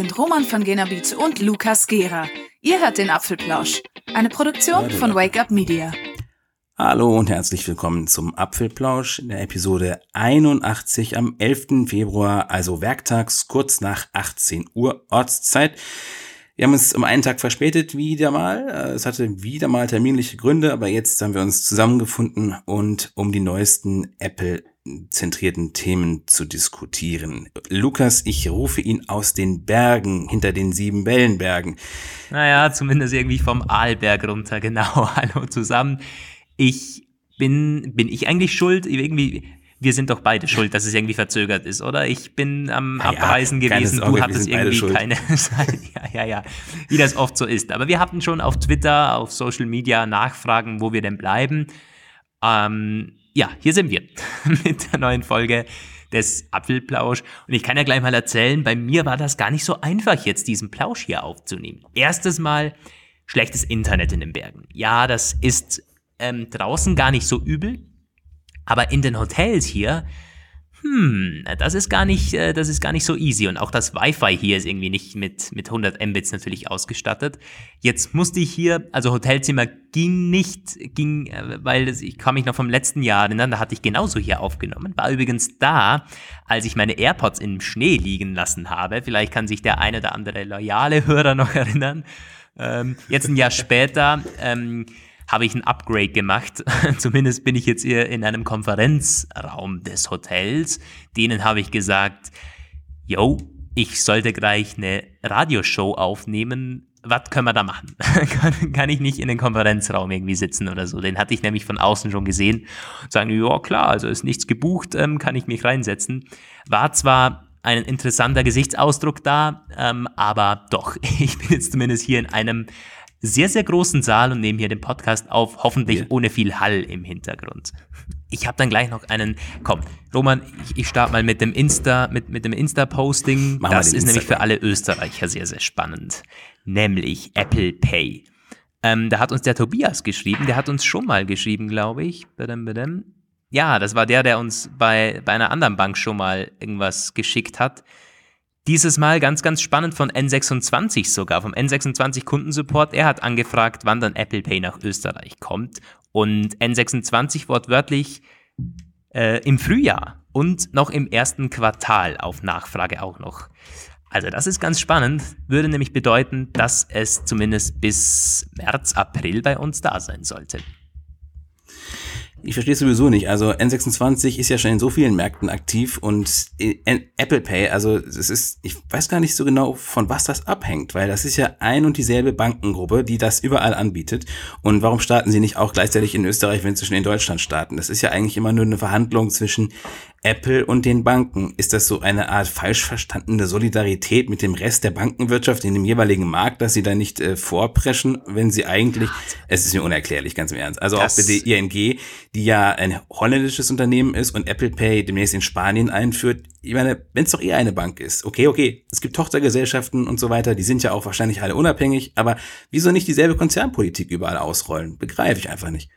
sind Roman von Genabit und Lukas Gera. Ihr hört den Apfelplausch, eine Produktion von Wake Up Media. Hallo und herzlich willkommen zum Apfelplausch in der Episode 81 am 11. Februar, also werktags kurz nach 18 Uhr Ortszeit. Wir haben uns um einen Tag verspätet, wieder mal. Es hatte wieder mal terminliche Gründe, aber jetzt haben wir uns zusammengefunden und um die neuesten Apple zentrierten Themen zu diskutieren. Lukas, ich rufe ihn aus den Bergen, hinter den sieben Wellenbergen. Naja, zumindest irgendwie vom Aalberg runter, genau. Hallo zusammen. Ich bin, bin ich eigentlich schuld? Irgendwie, wir sind doch beide schuld, dass es irgendwie verzögert ist, oder? Ich bin am ja, Abreisen gewesen, Sorge, du hattest irgendwie keine ja, ja, ja, wie das oft so ist. Aber wir hatten schon auf Twitter, auf Social Media Nachfragen, wo wir denn bleiben. Ähm, ja, hier sind wir mit der neuen Folge des Apfelplausch. Und ich kann ja gleich mal erzählen, bei mir war das gar nicht so einfach, jetzt diesen Plausch hier aufzunehmen. Erstes Mal schlechtes Internet in den Bergen. Ja, das ist ähm, draußen gar nicht so übel, aber in den Hotels hier hm, das ist gar nicht, äh, das ist gar nicht so easy. Und auch das Wi-Fi hier ist irgendwie nicht mit, mit 100 Mbits natürlich ausgestattet. Jetzt musste ich hier, also Hotelzimmer ging nicht, ging, äh, weil ich kann mich noch vom letzten Jahr erinnern, da hatte ich genauso hier aufgenommen. War übrigens da, als ich meine AirPods im Schnee liegen lassen habe. Vielleicht kann sich der eine oder andere loyale Hörer noch erinnern. Ähm, jetzt ein Jahr später, ähm, habe ich ein Upgrade gemacht. Zumindest bin ich jetzt hier in einem Konferenzraum des Hotels. Denen habe ich gesagt, yo, ich sollte gleich eine Radioshow aufnehmen. Was können wir da machen? kann, kann, ich nicht in den Konferenzraum irgendwie sitzen oder so? Den hatte ich nämlich von außen schon gesehen. Sagen, ja klar, also ist nichts gebucht, ähm, kann ich mich reinsetzen. War zwar ein interessanter Gesichtsausdruck da, ähm, aber doch, ich bin jetzt zumindest hier in einem sehr, sehr großen Saal und nehmen hier den Podcast auf, hoffentlich ja. ohne viel Hall im Hintergrund. Ich habe dann gleich noch einen, komm, Roman, ich, ich starte mal mit dem Insta, mit, mit dem Insta-Posting. Das ist nämlich für alle Österreicher sehr, sehr spannend. Nämlich Apple Pay. Ähm, da hat uns der Tobias geschrieben, der hat uns schon mal geschrieben, glaube ich. Badam, badam. Ja, das war der, der uns bei, bei einer anderen Bank schon mal irgendwas geschickt hat. Dieses Mal ganz, ganz spannend von N26 sogar, vom N26 Kundensupport. Er hat angefragt, wann dann Apple Pay nach Österreich kommt. Und N26 wortwörtlich äh, im Frühjahr und noch im ersten Quartal auf Nachfrage auch noch. Also das ist ganz spannend, würde nämlich bedeuten, dass es zumindest bis März, April bei uns da sein sollte. Ich verstehe es sowieso nicht. Also N26 ist ja schon in so vielen Märkten aktiv und Apple Pay, also es ist, ich weiß gar nicht so genau, von was das abhängt, weil das ist ja ein und dieselbe Bankengruppe, die das überall anbietet. Und warum starten sie nicht auch gleichzeitig in Österreich, wenn sie schon in Deutschland starten? Das ist ja eigentlich immer nur eine Verhandlung zwischen Apple und den Banken. Ist das so eine Art falsch verstandene Solidarität mit dem Rest der Bankenwirtschaft in dem jeweiligen Markt, dass sie da nicht äh, vorpreschen, wenn sie eigentlich, es ist mir unerklärlich, ganz im Ernst. Also das auch bitte ING, die ja ein holländisches Unternehmen ist und Apple Pay demnächst in Spanien einführt. Ich meine, wenn es doch eher eine Bank ist, okay, okay, es gibt Tochtergesellschaften und so weiter, die sind ja auch wahrscheinlich alle unabhängig, aber wieso nicht dieselbe Konzernpolitik überall ausrollen? Begreife ich einfach nicht.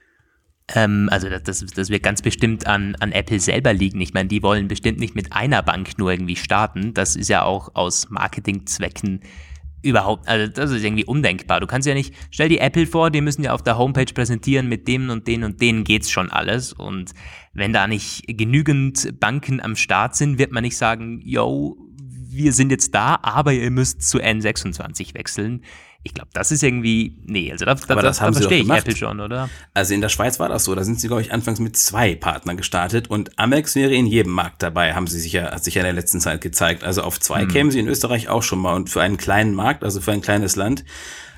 Ähm, also das, das wird ganz bestimmt an, an Apple selber liegen. Ich meine, die wollen bestimmt nicht mit einer Bank nur irgendwie starten. Das ist ja auch aus Marketingzwecken überhaupt, also das ist irgendwie undenkbar. Du kannst ja nicht, stell dir Apple vor, die müssen ja auf der Homepage präsentieren, mit dem und den und denen geht's schon alles. Und wenn da nicht genügend Banken am Start sind, wird man nicht sagen, yo, wir sind jetzt da, aber ihr müsst zu N26 wechseln ich glaube, das ist irgendwie, nee, also da, da, das, da, da verstehe ich Apple schon, oder? Also in der Schweiz war das so, da sind sie, glaube ich, anfangs mit zwei Partnern gestartet und Amex wäre in jedem Markt dabei, haben sie sich ja, hat sich ja in der letzten Zeit gezeigt. Also auf zwei hm. kämen sie in Österreich auch schon mal und für einen kleinen Markt, also für ein kleines Land,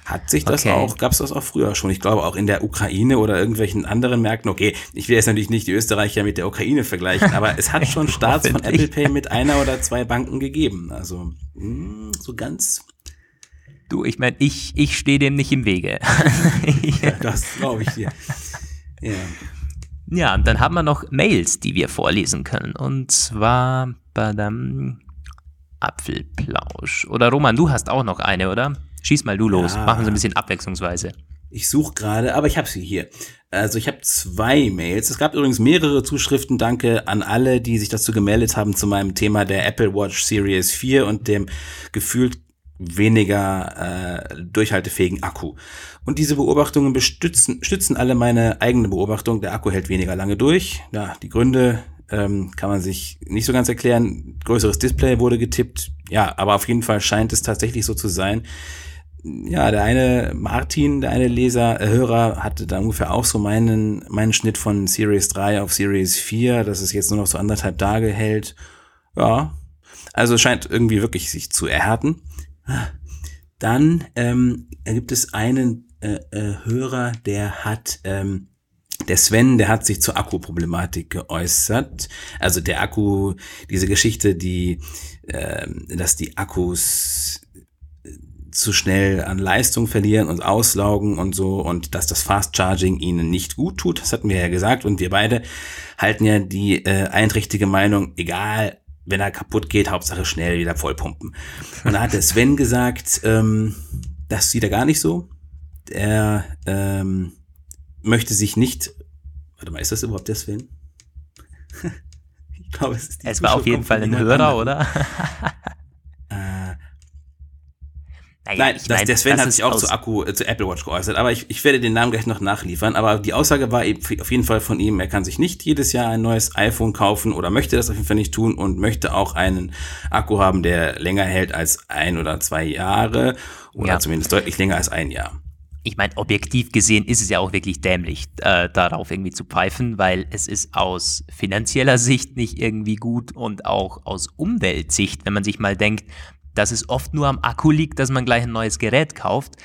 hat sich das okay. auch, gab es das auch früher schon. Ich glaube auch in der Ukraine oder irgendwelchen anderen Märkten. Okay, ich will jetzt natürlich nicht die Österreicher mit der Ukraine vergleichen, aber es hat schon Starts von Apple Pay mit einer oder zwei Banken gegeben. Also mh, hm, so ganz Du, ich meine, ich, ich stehe dem nicht im Wege. ja, das glaube ich dir. Ja. Ja, und dann haben wir noch Mails, die wir vorlesen können. Und zwar badam, Apfelplausch. Oder Roman, du hast auch noch eine, oder? Schieß mal du los. Ja. Machen Sie ein bisschen abwechslungsweise. Ich suche gerade, aber ich habe sie hier. Also ich habe zwei Mails. Es gab übrigens mehrere Zuschriften. Danke an alle, die sich dazu gemeldet haben zu meinem Thema der Apple Watch Series 4 und dem gefühlt weniger äh, durchhaltefähigen Akku. Und diese Beobachtungen bestützen, stützen alle meine eigene Beobachtung. Der Akku hält weniger lange durch. Ja, die Gründe ähm, kann man sich nicht so ganz erklären. Größeres Display wurde getippt. Ja, aber auf jeden Fall scheint es tatsächlich so zu sein. Ja, der eine Martin, der eine Leser, äh, Hörer hatte da ungefähr auch so meinen, meinen Schnitt von Series 3 auf Series 4, dass es jetzt nur noch so anderthalb Tage hält. Ja, also scheint irgendwie wirklich sich zu erhärten. Dann ähm, gibt es einen äh, äh, Hörer, der hat ähm, der Sven, der hat sich zur Akkuproblematik geäußert. Also der Akku, diese Geschichte, die, äh, dass die Akkus äh, zu schnell an Leistung verlieren und auslaugen und so und dass das Fast Charging ihnen nicht gut tut. Das hatten wir ja gesagt und wir beide halten ja die äh, einträchtige Meinung, egal, wenn er kaputt geht, Hauptsache schnell wieder vollpumpen. Und da hat der Sven gesagt, ähm, das sieht er gar nicht so. Er ähm, möchte sich nicht. Warte mal, ist das überhaupt der Sven? ich glaube, es ist die Es war auf jeden Fall ein Hörer, oder? naja, Nein, das, mein, der Sven hat sich auch zu Akku, äh, zu Apple Watch geäußert, aber ich, ich werde den Namen gleich noch nachliefern. Aber die Aussage war eben auf jeden Fall von ihm, er kann sich nicht jedes Jahr ein neues iPhone kaufen oder möchte das auf jeden Fall nicht tun und möchte auch einen Akku haben, der länger hält als ein oder zwei Jahre oder ja. zumindest deutlich länger als ein Jahr ich meine, objektiv gesehen ist es ja auch wirklich dämlich, äh, darauf irgendwie zu pfeifen, weil es ist aus finanzieller Sicht nicht irgendwie gut und auch aus Umweltsicht, wenn man sich mal denkt, dass es oft nur am Akku liegt, dass man gleich ein neues Gerät kauft,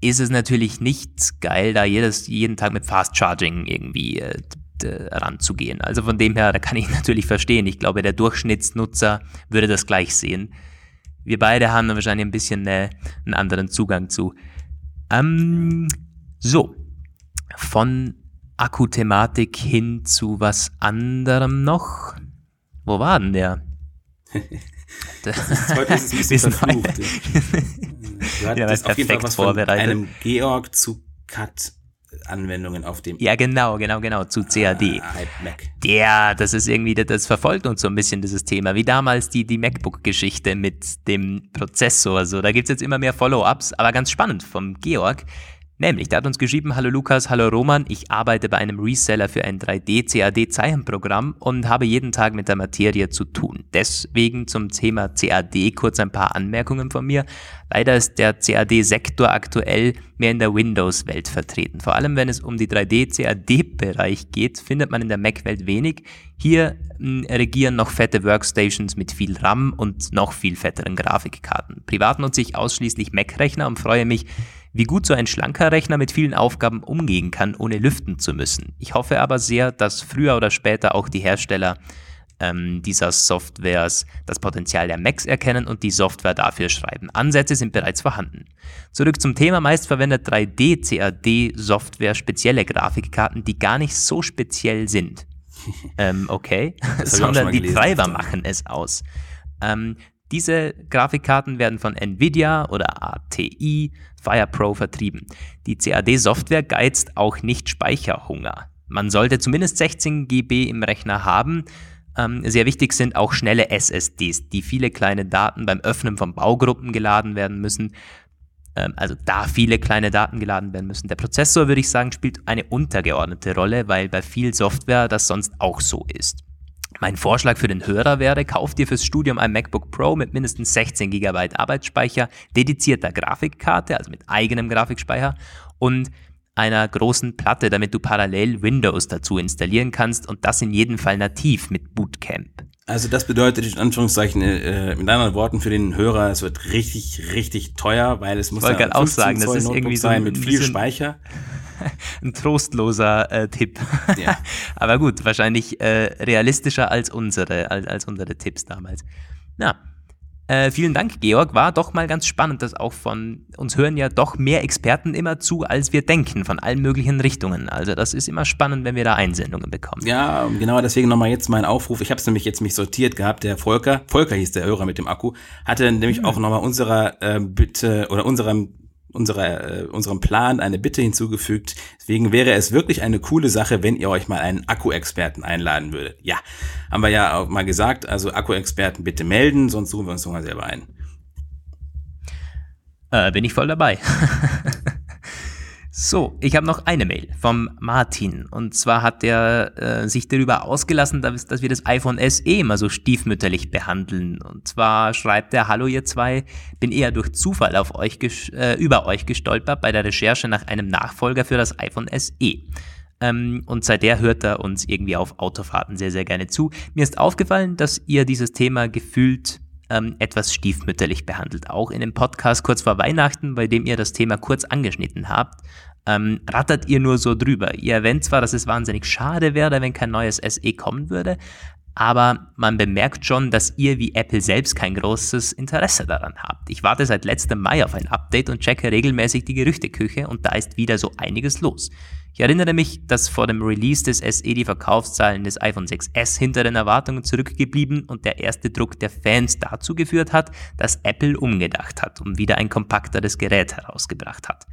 ist es natürlich nicht geil, da jedes, jeden Tag mit Fast Charging irgendwie äh, ranzugehen. Also von dem her, da kann ich natürlich verstehen. Ich glaube, der Durchschnittsnutzer würde das gleich sehen. Wir beide haben da wahrscheinlich ein bisschen äh, einen anderen Zugang zu. Ähm, so, von Akkuthematik hin zu was anderem noch. Wo war denn der? Heute ist es ein bisschen verflucht. Du hattest ja, auf jeden Fall was von einem Georg zu Cut Anwendungen auf dem. Ja, genau, genau, genau, zu CAD. Ah, Mac. Der, das ist irgendwie, das verfolgt uns so ein bisschen dieses Thema, wie damals die, die MacBook-Geschichte mit dem Prozessor. So, da gibt es jetzt immer mehr Follow-ups, aber ganz spannend vom Georg. Nämlich, der hat uns geschrieben, hallo Lukas, hallo Roman, ich arbeite bei einem Reseller für ein 3D-CAD-Zeichenprogramm und habe jeden Tag mit der Materie zu tun. Deswegen zum Thema CAD kurz ein paar Anmerkungen von mir. Leider ist der CAD-Sektor aktuell mehr in der Windows-Welt vertreten. Vor allem, wenn es um die 3D-CAD-Bereich geht, findet man in der Mac-Welt wenig. Hier hm, regieren noch fette Workstations mit viel RAM und noch viel fetteren Grafikkarten. Privat nutze ich ausschließlich Mac-Rechner und freue mich, wie gut so ein schlanker Rechner mit vielen Aufgaben umgehen kann, ohne lüften zu müssen. Ich hoffe aber sehr, dass früher oder später auch die Hersteller ähm, dieser Softwares das Potenzial der Macs erkennen und die Software dafür schreiben. Ansätze sind bereits vorhanden. Zurück zum Thema. Meist verwendet 3D-CAD-Software spezielle Grafikkarten, die gar nicht so speziell sind. ähm, okay, sondern die Treiber machen es aus. Ähm, diese Grafikkarten werden von Nvidia oder ATI FirePro vertrieben. Die CAD-Software geizt auch nicht Speicherhunger. Man sollte zumindest 16 GB im Rechner haben. Ähm, sehr wichtig sind auch schnelle SSDs, die viele kleine Daten beim Öffnen von Baugruppen geladen werden müssen. Ähm, also da viele kleine Daten geladen werden müssen. Der Prozessor, würde ich sagen, spielt eine untergeordnete Rolle, weil bei viel Software das sonst auch so ist. Mein Vorschlag für den Hörer wäre, kauft dir fürs Studium ein MacBook Pro mit mindestens 16 GB Arbeitsspeicher, dedizierter Grafikkarte, also mit eigenem Grafikspeicher und einer großen Platte, damit du parallel Windows dazu installieren kannst und das in jedem Fall nativ mit Bootcamp. Also das bedeutet in Anführungszeichen äh, mit anderen Worten für den Hörer, es wird richtig, richtig teuer, weil es muss ja ein auch sagen, das ist irgendwie sein so mit viel Speicher. ein trostloser äh, Tipp. Ja. Aber gut, wahrscheinlich äh, realistischer als unsere, als, als unsere Tipps damals. Na, äh, vielen Dank, Georg. War doch mal ganz spannend, dass auch von uns hören ja doch mehr Experten immer zu, als wir denken, von allen möglichen Richtungen. Also das ist immer spannend, wenn wir da Einsendungen bekommen. Ja, genau deswegen nochmal jetzt mein Aufruf. Ich habe es nämlich jetzt mich sortiert gehabt. Der Volker, Volker hieß der Hörer mit dem Akku, hatte nämlich mhm. auch nochmal unserer äh, Bitte oder unserem unserer, äh, unserem Plan eine Bitte hinzugefügt. Deswegen wäre es wirklich eine coole Sache, wenn ihr euch mal einen Akku-Experten einladen würdet. Ja, haben wir ja auch mal gesagt. Also Akku-Experten bitte melden, sonst suchen wir uns nochmal selber ein. Äh, bin ich voll dabei. So, ich habe noch eine Mail vom Martin. Und zwar hat er äh, sich darüber ausgelassen, dass, dass, wir das iPhone SE immer so stiefmütterlich behandeln. Und zwar schreibt er, hallo ihr zwei, bin eher durch Zufall auf euch äh, über euch gestolpert bei der Recherche nach einem Nachfolger für das iPhone SE. Ähm, und seither hört er uns irgendwie auf Autofahrten sehr, sehr gerne zu. Mir ist aufgefallen, dass ihr dieses Thema gefühlt ähm, etwas stiefmütterlich behandelt. Auch in dem Podcast kurz vor Weihnachten, bei dem ihr das Thema kurz angeschnitten habt, ähm, rattert ihr nur so drüber. Ihr erwähnt zwar, dass es wahnsinnig schade wäre, wenn kein neues SE kommen würde, aber man bemerkt schon, dass ihr wie Apple selbst kein großes Interesse daran habt. Ich warte seit letztem Mai auf ein Update und checke regelmäßig die Gerüchteküche und da ist wieder so einiges los. Ich erinnere mich, dass vor dem Release des SE die Verkaufszahlen des iPhone 6s hinter den Erwartungen zurückgeblieben und der erste Druck der Fans dazu geführt hat, dass Apple umgedacht hat und wieder ein kompakteres Gerät herausgebracht hat.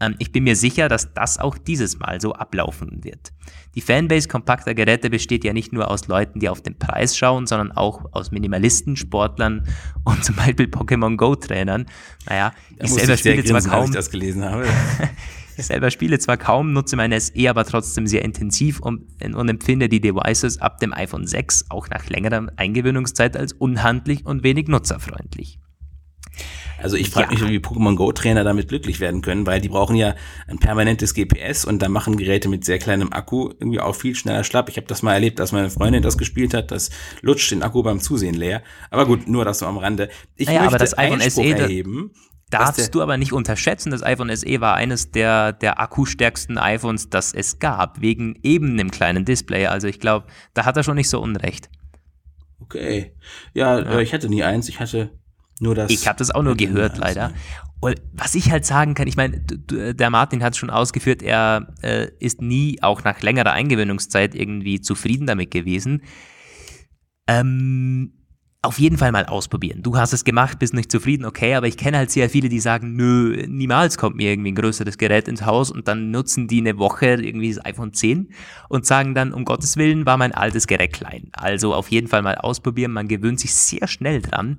Ähm, ich bin mir sicher, dass das auch dieses Mal so ablaufen wird. Die Fanbase kompakter Geräte besteht ja nicht nur aus Leuten, die auf den Preis schauen, sondern auch aus Minimalisten, Sportlern und zum Beispiel Pokémon Go Trainern. Naja, ich selber ich spiele zwar kaum. Ich das gelesen habe. ich selber spiele zwar kaum, nutze mein SE aber trotzdem sehr intensiv und, und empfinde die Devices ab dem iPhone 6 auch nach längerer Eingewöhnungszeit als unhandlich und wenig nutzerfreundlich. Also ich frage ja. mich, wie Pokémon Go Trainer damit glücklich werden können, weil die brauchen ja ein permanentes GPS und da machen Geräte mit sehr kleinem Akku irgendwie auch viel schneller schlapp. Ich habe das mal erlebt, dass meine Freundin das gespielt hat, das lutscht den Akku beim Zusehen leer. Aber gut, nur das am Rande. Ich naja, möchte aber das iPhone SE erheben. Darfst du aber nicht unterschätzen, das iPhone SE war eines der, der akkustärksten iPhones, das es gab, wegen eben dem kleinen Display. Also ich glaube, da hat er schon nicht so unrecht. Okay. Ja, ja, ich hatte nie eins. Ich hatte nur das. Ich habe das auch nur gehört, leider. Und was ich halt sagen kann, ich meine, der Martin hat es schon ausgeführt, er äh, ist nie, auch nach längerer Eingewöhnungszeit, irgendwie zufrieden damit gewesen. Ähm, auf jeden Fall mal ausprobieren. Du hast es gemacht, bist nicht zufrieden, okay, aber ich kenne halt sehr viele, die sagen, nö, niemals kommt mir irgendwie ein größeres Gerät ins Haus und dann nutzen die eine Woche irgendwie das iPhone 10 und sagen dann, um Gottes Willen war mein altes Gerät klein. Also auf jeden Fall mal ausprobieren, man gewöhnt sich sehr schnell dran.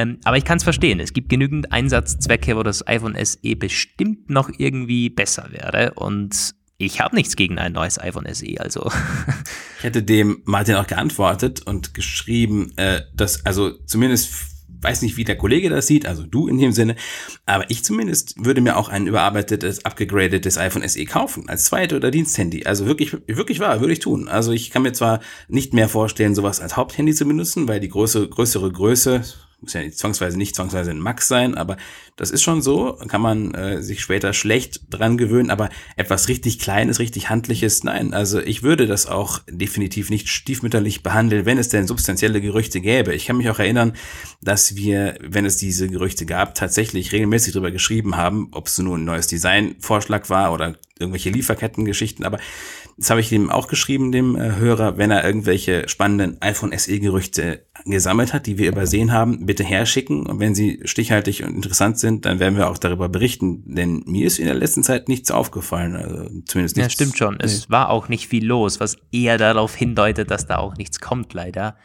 Ähm, aber ich kann es verstehen. Es gibt genügend Einsatzzwecke, wo das iPhone SE bestimmt noch irgendwie besser wäre. Und ich habe nichts gegen ein neues iPhone SE. Also ich hätte dem Martin auch geantwortet und geschrieben, äh, dass also zumindest weiß nicht, wie der Kollege das sieht, also du in dem Sinne, aber ich zumindest würde mir auch ein überarbeitetes, abgegradetes iPhone SE kaufen, als Zweit- oder Diensthandy. Also wirklich, wirklich wahr, würde ich tun. Also ich kann mir zwar nicht mehr vorstellen, sowas als Haupthandy zu benutzen, weil die große, größere Größe, muss ja nicht zwangsweise nicht zwangsweise ein Max sein, aber das ist schon so, kann man äh, sich später schlecht dran gewöhnen, aber etwas richtig Kleines, richtig Handliches, nein, also ich würde das auch definitiv nicht stiefmütterlich behandeln, wenn es denn substanzielle Gerüchte gäbe. Ich kann mich auch erinnern, dass wir, wenn es diese Gerüchte gab, tatsächlich regelmäßig darüber geschrieben haben, ob es nur ein neues Designvorschlag war oder irgendwelche Lieferkettengeschichten, aber das habe ich ihm auch geschrieben, dem äh, Hörer, wenn er irgendwelche spannenden iPhone SE-Gerüchte gesammelt hat, die wir übersehen haben, bitte herschicken. Und wenn sie stichhaltig und interessant sind, dann werden wir auch darüber berichten. Denn mir ist in der letzten Zeit nichts aufgefallen. Also zumindest nichts. Ja, stimmt schon. Nee. Es war auch nicht viel los, was eher darauf hindeutet, dass da auch nichts kommt, leider.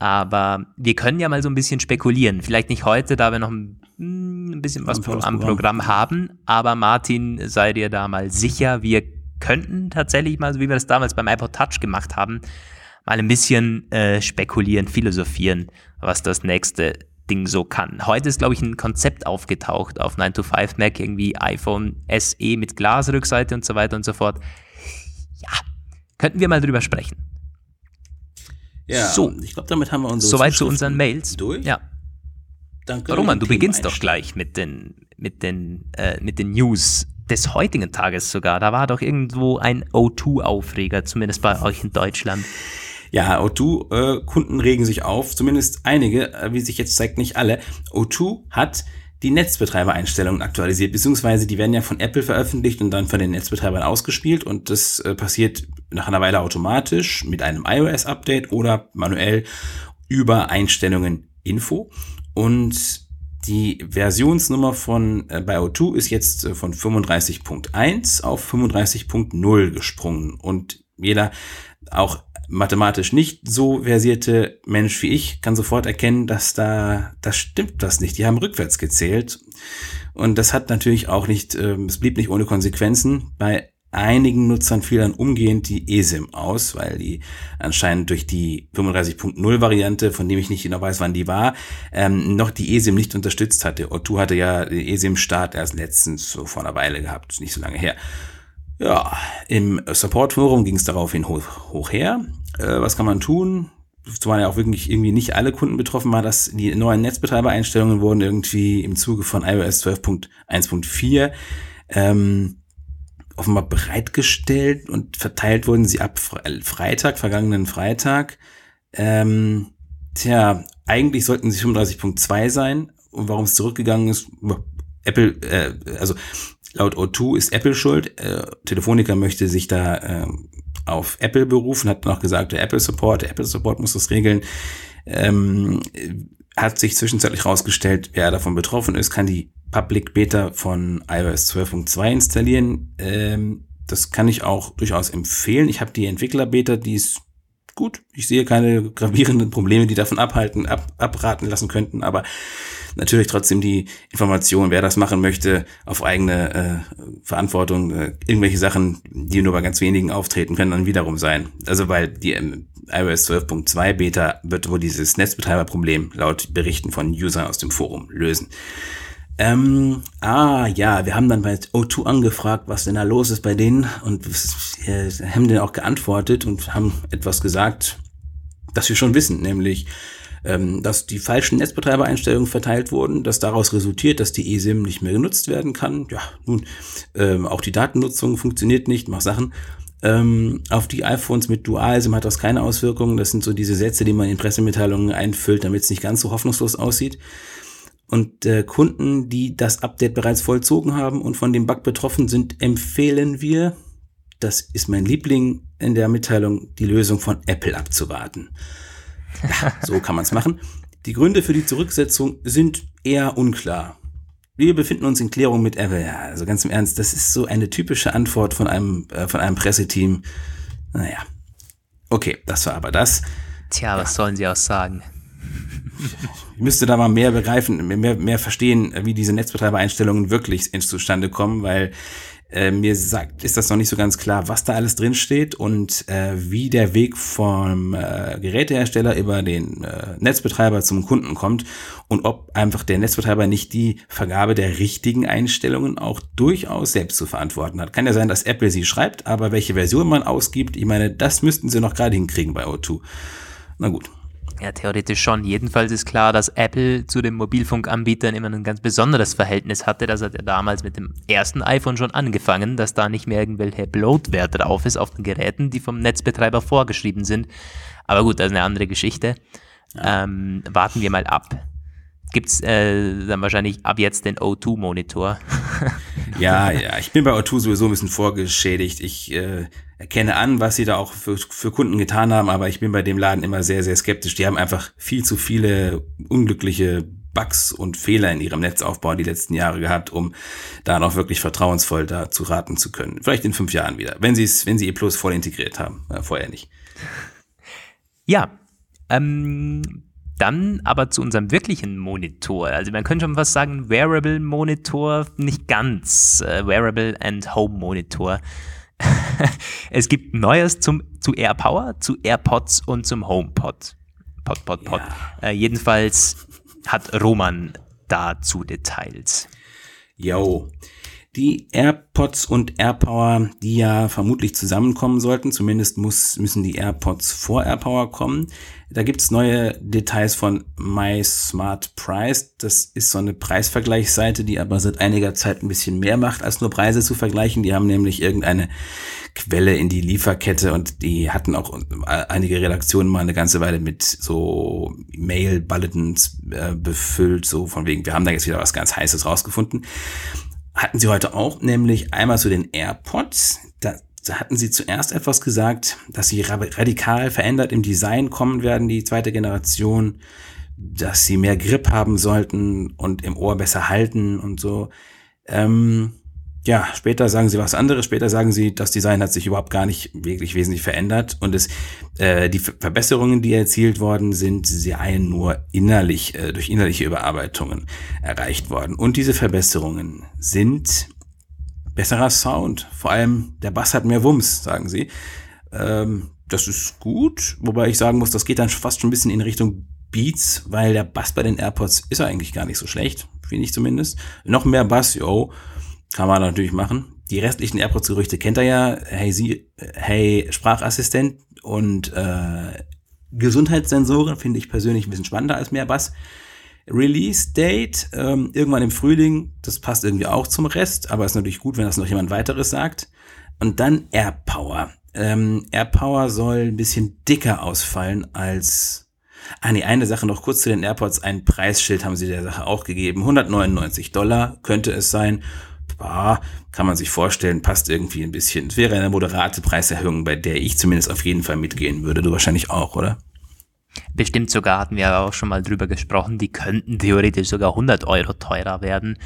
Aber wir können ja mal so ein bisschen spekulieren. Vielleicht nicht heute, da wir noch ein, hm, bisschen was am Programm haben. Aber Martin, sei dir da mal sicher, wir könnten tatsächlich mal, so wie wir das damals beim iPod Touch gemacht haben, mal ein bisschen äh, spekulieren, philosophieren, was das nächste Ding so kann. Heute ist, glaube ich, ein Konzept aufgetaucht auf 9to5 Mac, irgendwie iPhone SE mit Glasrückseite und so weiter und so fort. Ja, könnten wir mal drüber sprechen. Ja, so, ich glaube, damit haben wir unsere Soweit zu unseren Mails. Durch. Ja. Danke. Roman, du beginnst doch gleich mit den, mit den, äh, mit den News des heutigen Tages sogar. Da war doch irgendwo ein O2-Aufreger, zumindest bei euch in Deutschland. Ja, O2-Kunden äh, regen sich auf, zumindest einige, äh, wie sich jetzt zeigt, nicht alle. O2 hat die Netzbetreibereinstellungen aktualisiert, beziehungsweise die werden ja von Apple veröffentlicht und dann von den Netzbetreibern ausgespielt und das äh, passiert nach einer Weile automatisch mit einem iOS-Update oder manuell über Einstellungen Info und die Versionsnummer von äh, bei O2 ist jetzt äh, von 35.1 auf 35.0 gesprungen und jeder auch mathematisch nicht so versierte Mensch wie ich kann sofort erkennen, dass da, das stimmt das nicht. Die haben rückwärts gezählt. Und das hat natürlich auch nicht, äh, es blieb nicht ohne Konsequenzen. Bei einigen Nutzern fiel dann umgehend die eSIM aus, weil die anscheinend durch die 35.0 Variante, von dem ich nicht genau weiß, wann die war, ähm, noch die eSIM nicht unterstützt hatte. O2 hatte ja den eSIM-Start erst letztens so vor einer Weile gehabt, nicht so lange her. Ja, im Support-Forum ging es daraufhin hoch, hoch her. Äh, was kann man tun? Zumal ja auch wirklich irgendwie nicht alle Kunden betroffen war, dass die neuen Netzbetreibereinstellungen wurden irgendwie im Zuge von iOS 12.1.4 ähm, offenbar bereitgestellt und verteilt wurden sie ab Freitag, vergangenen Freitag. Ähm, tja, eigentlich sollten sie 35.2 sein. Und warum es zurückgegangen ist, Apple, äh, also laut O2 ist Apple schuld. Äh, Telefonica möchte sich da äh, auf Apple berufen, hat noch gesagt, der Apple Support, der Apple Support muss das regeln. Ähm, hat sich zwischenzeitlich herausgestellt, wer davon betroffen ist, kann die Public Beta von iOS 12.2 installieren. Ähm, das kann ich auch durchaus empfehlen. Ich habe die Entwickler-Beta, die ist gut. Ich sehe keine gravierenden Probleme, die davon abhalten, ab, abraten lassen könnten, aber natürlich trotzdem die Information, wer das machen möchte, auf eigene äh, Verantwortung. Äh, irgendwelche Sachen, die nur bei ganz wenigen auftreten, können dann wiederum sein. Also weil die ähm, iOS 12.2 Beta wird wohl dieses Netzbetreiberproblem laut Berichten von Usern aus dem Forum lösen. Ähm, ah, ja, wir haben dann bei O2 angefragt, was denn da los ist bei denen und äh, haben denen auch geantwortet und haben etwas gesagt, das wir schon wissen, nämlich, ähm, dass die falschen Netzbetreibereinstellungen verteilt wurden, dass daraus resultiert, dass die eSIM nicht mehr genutzt werden kann. Ja, nun, ähm, auch die Datennutzung funktioniert nicht, mach Sachen. Ähm, auf die iPhones mit Dual-SIM hat das keine Auswirkungen. Das sind so diese Sätze, die man in Pressemitteilungen einfüllt, damit es nicht ganz so hoffnungslos aussieht. Und äh, Kunden, die das Update bereits vollzogen haben und von dem Bug betroffen sind, empfehlen wir, das ist mein Liebling in der Mitteilung, die Lösung von Apple abzuwarten. Ja, so kann man es machen. Die Gründe für die Zurücksetzung sind eher unklar. Wir befinden uns in Klärung mit Apple. Ja, also ganz im Ernst, das ist so eine typische Antwort von einem, äh, von einem Presseteam. Naja. Okay, das war aber das. Tja, was ja. sollen sie auch sagen? Ich müsste da mal mehr begreifen, mehr, mehr verstehen, wie diese Netzbetreibereinstellungen wirklich ins zustande kommen, weil äh, mir sagt, ist das noch nicht so ganz klar, was da alles drin steht und äh, wie der Weg vom äh, Gerätehersteller über den äh, Netzbetreiber zum Kunden kommt und ob einfach der Netzbetreiber nicht die Vergabe der richtigen Einstellungen auch durchaus selbst zu verantworten hat. Kann ja sein, dass Apple sie schreibt, aber welche Version man ausgibt, ich meine, das müssten sie noch gerade hinkriegen bei O2. Na gut. Ja, theoretisch schon. Jedenfalls ist klar, dass Apple zu den Mobilfunkanbietern immer ein ganz besonderes Verhältnis hatte. Das hat ja damals mit dem ersten iPhone schon angefangen, dass da nicht mehr irgendwelche Bloatware drauf ist auf den Geräten, die vom Netzbetreiber vorgeschrieben sind. Aber gut, das ist eine andere Geschichte. Ja. Ähm, warten wir mal ab. Gibt's äh, dann wahrscheinlich ab jetzt den O2-Monitor? ja, ja, ich bin bei O2 sowieso ein bisschen vorgeschädigt. Ich äh, erkenne an, was sie da auch für, für Kunden getan haben, aber ich bin bei dem Laden immer sehr, sehr skeptisch. Die haben einfach viel zu viele unglückliche Bugs und Fehler in ihrem Netzaufbau die letzten Jahre gehabt, um da noch wirklich vertrauensvoll da zu raten zu können. Vielleicht in fünf Jahren wieder, wenn sie es, wenn sie E Plus voll integriert haben, äh, vorher nicht. Ja, ähm, dann aber zu unserem wirklichen Monitor. Also man könnte schon fast sagen, Wearable Monitor, nicht ganz. Äh, Wearable and Home Monitor. es gibt Neues zum, zu AirPower, zu AirPods und zum HomePod. Pod, Pod, Pod. Ja. Äh, jedenfalls hat Roman dazu Details. Jo. Die AirPods und AirPower, die ja vermutlich zusammenkommen sollten, zumindest muss, müssen die AirPods vor AirPower kommen. Da gibt's neue Details von My Smart Price. Das ist so eine Preisvergleichsseite, die aber seit einiger Zeit ein bisschen mehr macht, als nur Preise zu vergleichen. Die haben nämlich irgendeine Quelle in die Lieferkette und die hatten auch einige Redaktionen mal eine ganze Weile mit so Mail-Bulletins äh, befüllt, so von wegen, wir haben da jetzt wieder was ganz Heißes rausgefunden hatten sie heute auch, nämlich einmal zu den AirPods. Da, hatten sie zuerst etwas gesagt, dass sie radikal verändert im Design kommen werden, die zweite Generation, dass sie mehr Grip haben sollten und im Ohr besser halten und so. Ähm, ja, später sagen sie was anderes. Später sagen sie, das Design hat sich überhaupt gar nicht wirklich wesentlich verändert und es, äh, die Verbesserungen, die erzielt worden sind, seien nur innerlich, äh, durch innerliche Überarbeitungen erreicht worden. Und diese Verbesserungen sind besserer Sound. Vor allem der Bass hat mehr Wumms, sagen sie. Ähm, das ist gut, wobei ich sagen muss, das geht dann fast schon ein bisschen in Richtung Beats, weil der Bass bei den AirPods ist eigentlich gar nicht so schlecht, finde ich zumindest. Noch mehr Bass, yo, kann man natürlich machen. Die restlichen AirPods-Gerüchte kennt er ja. Hey, sie, hey, Sprachassistent und äh, Gesundheitssensoren finde ich persönlich ein bisschen spannender als mehr Bass. Release Date ähm, irgendwann im Frühling, das passt irgendwie auch zum Rest, aber ist natürlich gut, wenn das noch jemand weiteres sagt. Und dann AirPower. Ähm, AirPower soll ein bisschen dicker ausfallen als Ah nee, eine Sache noch kurz zu den AirPods. Ein Preisschild haben sie der Sache auch gegeben. 199 Dollar könnte es sein. Bah, kann man sich vorstellen, passt irgendwie ein bisschen. Es wäre eine moderate Preiserhöhung, bei der ich zumindest auf jeden Fall mitgehen würde. Du wahrscheinlich auch, oder? Bestimmt sogar hatten wir auch schon mal drüber gesprochen, die könnten theoretisch sogar 100 Euro teurer werden.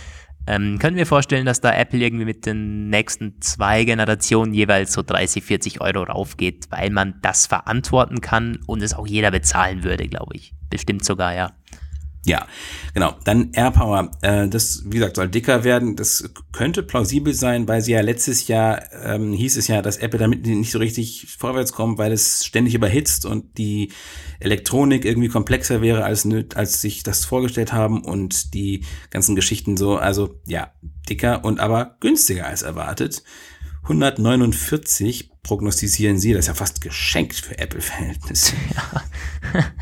Ähm, können wir vorstellen, dass da Apple irgendwie mit den nächsten zwei Generationen jeweils so 30, 40 Euro raufgeht, weil man das verantworten kann und es auch jeder bezahlen würde, glaube ich. Bestimmt sogar, ja. Ja, genau. Dann AirPower. Äh, das, wie gesagt, soll dicker werden. Das könnte plausibel sein, weil sie ja letztes Jahr ähm, hieß es ja, dass Apple damit nicht so richtig vorwärts kommt, weil es ständig überhitzt und die Elektronik irgendwie komplexer wäre, als, als sich das vorgestellt haben und die ganzen Geschichten so. Also ja, dicker und aber günstiger als erwartet. 149 prognostizieren sie, das ist ja fast geschenkt für Apple-Verhältnisse. Ja.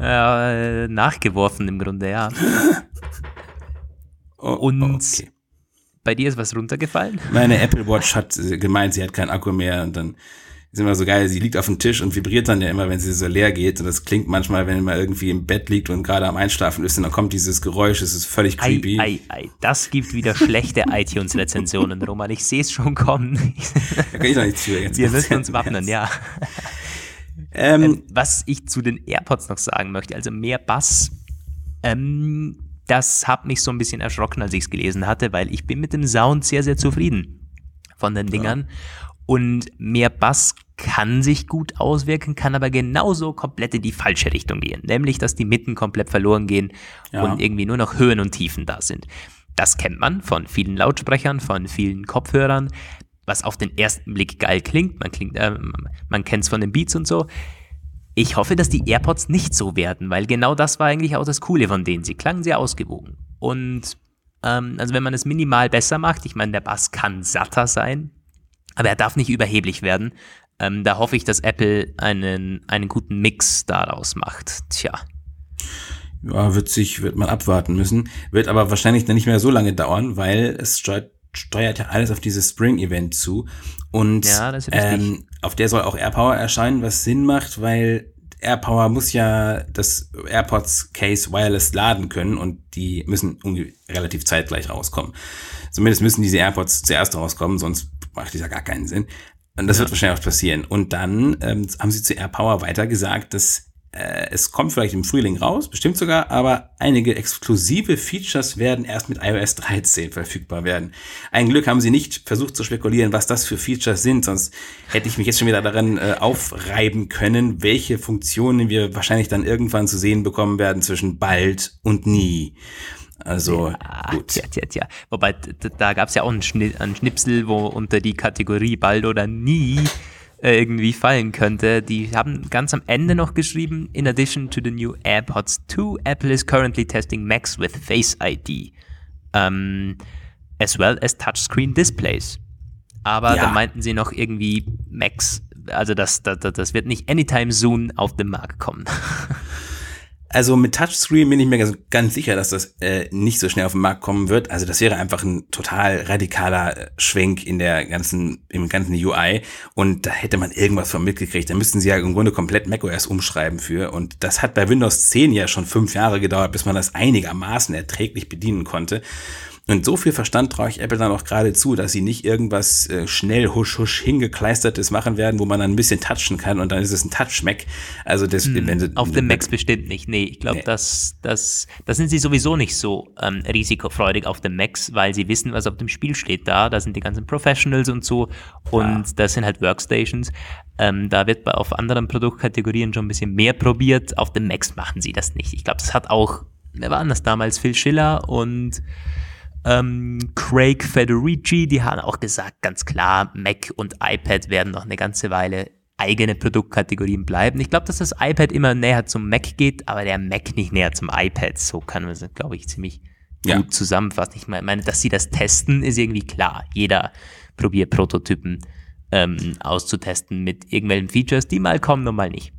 Äh, nachgeworfen im Grunde, ja. oh, Und okay. bei dir ist was runtergefallen? Meine Apple Watch hat gemeint, sie hat keinen Akku mehr und dann ist immer so geil, sie liegt auf dem Tisch und vibriert dann ja immer, wenn sie so leer geht. Und das klingt manchmal, wenn man irgendwie im Bett liegt und gerade am Einschlafen ist, und dann kommt dieses Geräusch, es ist völlig creepy. Ei, ei, ei. Das gibt wieder schlechte iTunes-Rezensionen, Roman. Ich sehe es schon kommen. Da kann ich doch nichts für jetzt. Wir müssen uns wappnen, ja. Ähm, ähm, was ich zu den AirPods noch sagen möchte, also mehr Bass, ähm, das hat mich so ein bisschen erschrocken, als ich es gelesen hatte, weil ich bin mit dem Sound sehr, sehr zufrieden von den Dingern. Ja. Und mehr Bass kann sich gut auswirken, kann aber genauso komplett in die falsche Richtung gehen. Nämlich, dass die Mitten komplett verloren gehen ja. und irgendwie nur noch Höhen und Tiefen da sind. Das kennt man von vielen Lautsprechern, von vielen Kopfhörern was auf den ersten Blick geil klingt. Man, klingt, äh, man kennt es von den Beats und so. Ich hoffe, dass die AirPods nicht so werden, weil genau das war eigentlich auch das Coole von denen. Sie klangen sehr ausgewogen. Und ähm, also wenn man es minimal besser macht, ich meine, der Bass kann satter sein, aber er darf nicht überheblich werden. Ähm, da hoffe ich, dass Apple einen, einen guten Mix daraus macht. Tja. Ja, wird sich, wird man abwarten müssen. Wird aber wahrscheinlich dann nicht mehr so lange dauern, weil es steuert steuert ja alles auf dieses Spring-Event zu. Und ja, ähm, auf der soll auch AirPower erscheinen, was Sinn macht, weil AirPower muss ja das AirPods Case wireless laden können und die müssen relativ zeitgleich rauskommen. Zumindest müssen diese AirPods zuerst rauskommen, sonst macht das ja gar keinen Sinn. Und das ja. wird wahrscheinlich auch passieren. Und dann ähm, haben sie zu AirPower weiter gesagt, dass es kommt vielleicht im Frühling raus, bestimmt sogar, aber einige exklusive Features werden erst mit iOS 13 verfügbar werden. Ein Glück haben sie nicht versucht zu spekulieren, was das für Features sind, sonst hätte ich mich jetzt schon wieder daran äh, aufreiben können, welche Funktionen wir wahrscheinlich dann irgendwann zu sehen bekommen werden zwischen bald und nie. Also ja, gut. Tja, tja, tja. Wobei, da, gab es ja auch einen, Schnitt, einen Schnipsel, wo unter die Kategorie bald oder nie äh, irgendwie fallen könnte. Die haben ganz am Ende noch geschrieben, in addition to the new AirPods 2, Apple is currently testing Macs with Face ID. Um, ähm, as well as touchscreen displays. Aber ja. da meinten sie noch irgendwie Macs, also das, das, das wird nicht anytime soon auf den Markt kommen. Also mit Touchscreen bin ich mir ganz sicher, dass das äh, nicht so schnell auf den Markt kommen wird. Also das wäre einfach ein total radikaler äh, Schwenk in der ganzen, im ganzen UI. Und da hätte man irgendwas von mitgekriegt. Da müssten sie ja im Grunde komplett macOS umschreiben für. Und das hat bei Windows 10 ja schon fünf Jahre gedauert, bis man das einigermaßen erträglich bedienen konnte. Und so viel Verstand traue ich Apple dann auch gerade zu, dass sie nicht irgendwas äh, schnell husch husch hingekleistertes machen werden, wo man dann ein bisschen touchen kann und dann ist es ein Touch-Mac. Also das, Hm, wenn sie, Auf dem Macs bestimmt nicht. Nee, ich glaube, Nee. das, das, das sind sie sowieso nicht so ähm, risikofreudig auf dem Macs, weil sie wissen, was auf dem Spiel steht da. Da sind die ganzen Professionals und so. Und das sind halt Workstations. Ähm, da wird bei, auf anderen Produktkategorien schon ein bisschen mehr probiert. Auf dem Macs machen sie das nicht. Ich glaube, das hat auch, wer war das damals? Phil Schiller und ähm, Craig Federici, die haben auch gesagt, ganz klar, Mac und iPad werden noch eine ganze Weile eigene Produktkategorien bleiben. Ich glaube, dass das iPad immer näher zum Mac geht, aber der Mac nicht näher zum iPad. So kann man es, glaube ich, ziemlich Ja. gut zusammenfassen. Ich meine, dass sie das testen, ist irgendwie klar. Jeder probiert Prototypen ähm, auszutesten mit irgendwelchen Features, die mal kommen und mal nicht.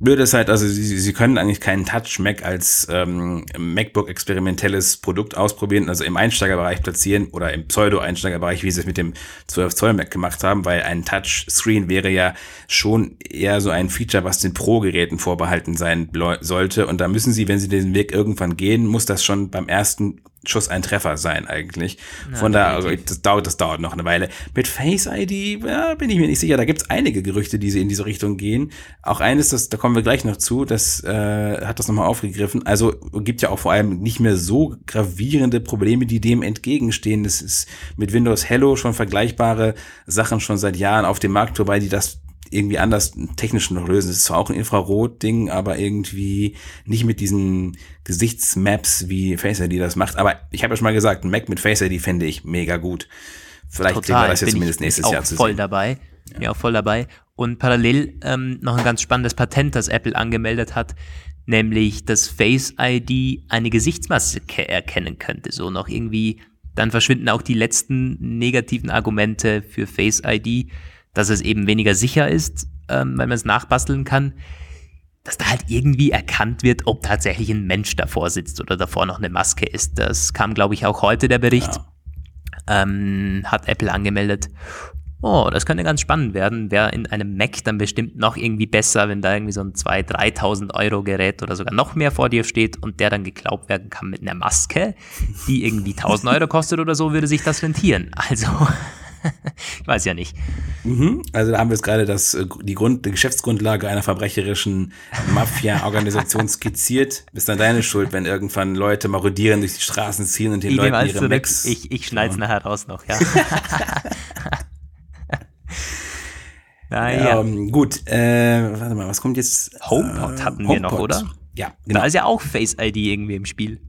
Blöd ist halt, also sie, sie können eigentlich keinen Touch-Mac als ähm, MacBook-experimentelles Produkt ausprobieren, also im Einsteigerbereich platzieren oder im Pseudo-Einsteigerbereich, wie sie es mit dem 12-Zoll-Mac gemacht haben, weil ein Touchscreen wäre ja schon eher so ein Feature, was den Pro-Geräten vorbehalten sein sollte. Und da müssen sie, wenn sie diesen Weg irgendwann gehen, muss das schon beim ersten Schuss ein Treffer sein eigentlich. Von da, also das dauert, das dauert noch eine Weile. Mit Face ID, ja, bin ich mir nicht sicher. Da gibt's einige Gerüchte, die sie in diese Richtung gehen. Auch eines, das, da kommen wir gleich noch zu, das äh, hat das nochmal aufgegriffen. Also gibt ja auch vor allem nicht mehr so gravierende Probleme, die dem entgegenstehen. Das ist mit Windows Hello schon vergleichbare Sachen schon seit Jahren auf dem Markt, wobei die das irgendwie anders technisch noch lösen. Es ist zwar auch ein Infrarot-Ding, aber irgendwie nicht mit diesen Gesichtsmaps, wie Face ID das macht. Aber ich habe ja schon mal gesagt, ein Mac mit Face ID fände ich mega gut. Vielleicht kriegen wir das jetzt zumindest nächstes auch Jahr zu voll sehen. dabei. Ja. auch voll dabei. Und parallel ähm, noch ein ganz spannendes Patent, das Apple angemeldet hat, nämlich dass Face ID eine Gesichtsmaske erkennen könnte. So noch irgendwie, dann verschwinden auch die letzten negativen Argumente für Face ID, dass es eben weniger sicher ist, ähm, weil man es nachbasteln kann. Dass da halt irgendwie erkannt wird, ob tatsächlich ein Mensch davor sitzt oder davor noch eine Maske ist. Das kam, glaube ich, auch heute der Bericht Ja. ähm, hat Apple angemeldet. Oh, das könnte ganz spannend werden. Wäre in einem Mac dann bestimmt noch irgendwie besser, wenn da irgendwie so ein 2.000, 3.000 Euro Gerät oder sogar noch mehr vor dir steht und der dann geglaubt werden kann mit einer Maske, die irgendwie 1.000 Euro kostet oder so, würde sich das rentieren. Also, ich weiß ja nicht. Mhm. Also da haben wir jetzt gerade das, äh, die, Grund, die Geschäftsgrundlage einer verbrecherischen Mafia-Organisation skizziert. Ist dann deine Schuld, wenn irgendwann Leute marodieren durch die Straßen ziehen und den Ich Leuten alles ihre. Macs... Ich, ich schneide es nachher raus noch, ja. naja. Ähm, gut, äh, warte mal, was kommt jetzt? HomePod hatten wir noch, oder? Ja, genau. Da ist ja auch Face ID irgendwie im Spiel.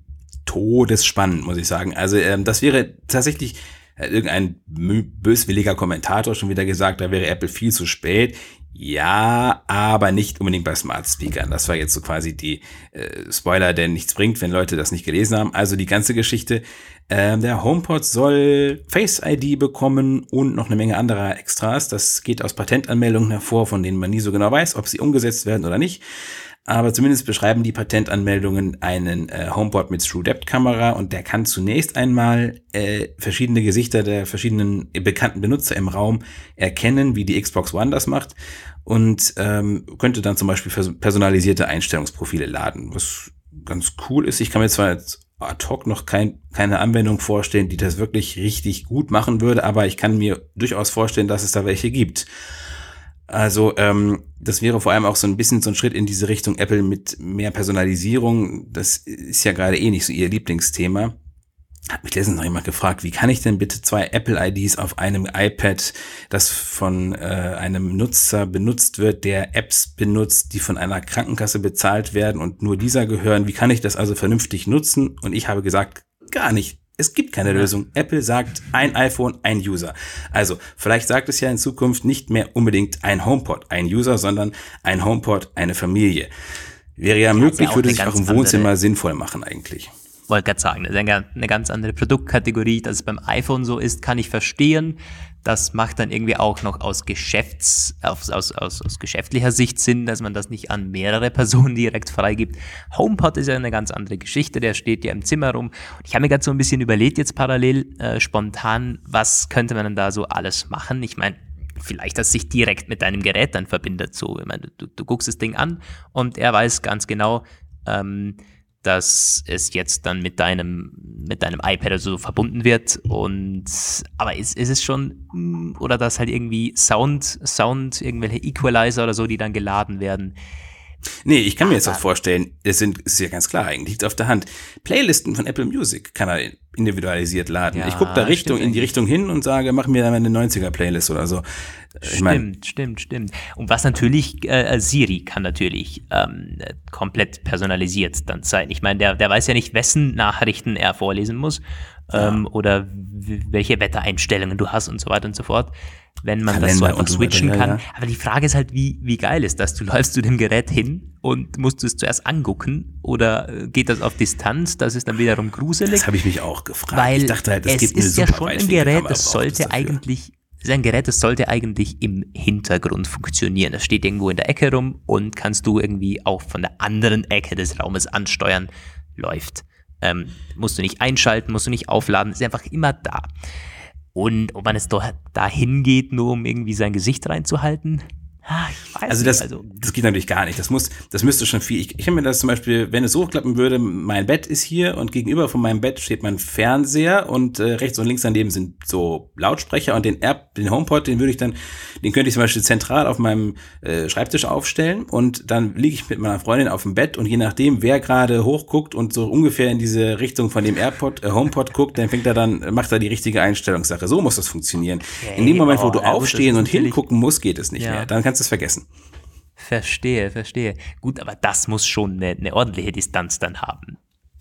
todesspannend, muss ich sagen. Also ähm, das wäre tatsächlich äh, irgendein böswilliger Kommentator schon wieder gesagt, da wäre Apple viel zu spät. Ja, aber nicht unbedingt bei Smart Speakern. Das war jetzt so quasi die äh, Spoiler, der nichts bringt, wenn Leute das nicht gelesen haben. Also die ganze Geschichte. Ähm, der HomePod soll Face ID bekommen und noch eine Menge anderer Extras. Das geht aus Patentanmeldungen hervor, von denen man nie so genau weiß, ob sie umgesetzt werden oder nicht. Aber zumindest beschreiben die Patentanmeldungen einen äh, HomePod mit True Depth Kamera und der kann zunächst einmal äh, verschiedene Gesichter der verschiedenen bekannten Benutzer im Raum erkennen, wie die Xbox One das macht und ähm, könnte dann zum Beispiel pers- personalisierte Einstellungsprofile laden, was ganz cool ist. Ich kann mir zwar jetzt ad hoc noch kein, keine Anwendung vorstellen, die das wirklich richtig gut machen würde, aber ich kann mir durchaus vorstellen, dass es da welche gibt. Also ähm, das wäre vor allem auch so ein bisschen so ein Schritt in diese Richtung Apple mit mehr Personalisierung. Das ist ja gerade eh nicht so ihr Lieblingsthema. Hat mich letztens noch jemand gefragt, wie kann ich denn bitte zwei Apple-IDs auf einem iPad, das von äh, einem Nutzer benutzt wird, der Apps benutzt, die von einer Krankenkasse bezahlt werden und nur dieser gehören, wie kann ich das also vernünftig nutzen? Und ich habe gesagt, gar nicht. Es gibt keine Lösung. Apple sagt ein iPhone, ein User. Also vielleicht sagt es ja in Zukunft nicht mehr unbedingt ein HomePod, ein User, sondern ein HomePod, eine Familie. Wäre ja, möglich, auch würde sich auch im Wohnzimmer andere- sinnvoll machen eigentlich. wollte gerade sagen, das ist eine, eine ganz andere Produktkategorie. Dass es beim iPhone so ist, kann ich verstehen. Das macht dann irgendwie auch noch aus Geschäfts, aus, aus, aus, aus geschäftlicher Sicht Sinn, dass man das nicht an mehrere Personen direkt freigibt. HomePod ist ja eine ganz andere Geschichte, der steht ja im Zimmer rum. Und ich habe mir gerade so ein bisschen überlegt, jetzt parallel, äh, spontan, was könnte man denn da so alles machen? Ich meine, vielleicht, dass sich direkt mit deinem Gerät dann verbindet. So, ich meine, du, du guckst das Ding an und er weiß ganz genau, ähm, dass es jetzt dann mit deinem, mit deinem iPad oder so verbunden wird. Und aber ist, ist es schon, mm, oder dass halt irgendwie Sound, Sound, irgendwelche Equalizer oder so, die dann geladen werden. Nee, ich kann mir jetzt auch vorstellen, es sind, ist ja ganz klar, eigentlich liegt auf der Hand. Playlisten von Apple Music kann er individualisiert laden. Ja, ich gucke da Richtung, in die Richtung hin und sage, mach mir meine 90er-Playlist oder so. Ich Stimmt, mein, stimmt, stimmt. Und was natürlich, äh, Siri kann natürlich ähm, komplett personalisiert dann sein. Ich meine, der, der weiß ja nicht, wessen Nachrichten er vorlesen muss ähm, oder w- welche Wettereinstellungen du hast und so weiter und so fort, wenn man das so Kalender einfach so weiter, switchen ja, kann. ja. Aber die Frage ist halt, wie, wie geil ist das? Du läufst zu dem Gerät hin und musst du es zuerst angucken oder äh, geht das auf Distanz? Das ist dann wiederum gruselig. das habe ich mich auch gefragt. Weil ich dachte halt, es, es gibt eine ist ja schon ein Gerät, das sollte eigentlich, es ist ein Gerät, das sollte eigentlich im Hintergrund funktionieren. Das steht irgendwo in der Ecke rum und kannst du irgendwie auch von der anderen Ecke des Raumes ansteuern. Läuft. Ähm, musst du nicht einschalten, musst du nicht aufladen, ist einfach immer da. Und ob man es doch dahin geht, nur um irgendwie sein Gesicht reinzuhalten, ah, ich weiß Also nicht. das, also das geht natürlich gar nicht. Das muss, das müsste schon viel. Ich, ich kann mir das zum Beispiel, wenn es so klappen würde, mein Bett ist hier und gegenüber von meinem Bett steht mein Fernseher und äh, rechts und links daneben sind so Lautsprecher und den App, den HomePod, den würde ich dann, den könnte ich zum Beispiel zentral auf meinem äh, Schreibtisch aufstellen und dann liege ich mit meiner Freundin auf dem Bett und je nachdem, wer gerade hochguckt und so ungefähr in diese Richtung von dem AirPod, äh, HomePod guckt, dann fängt er dann, macht er die richtige Einstellungssache. So muss das funktionieren. In dem Moment, wo du ja aufstehen und hingucken musst, geht es nicht Ja. mehr. Dann kannst du es vergessen. verstehe, verstehe. Gut, aber das muss schon eine, eine ordentliche Distanz dann haben.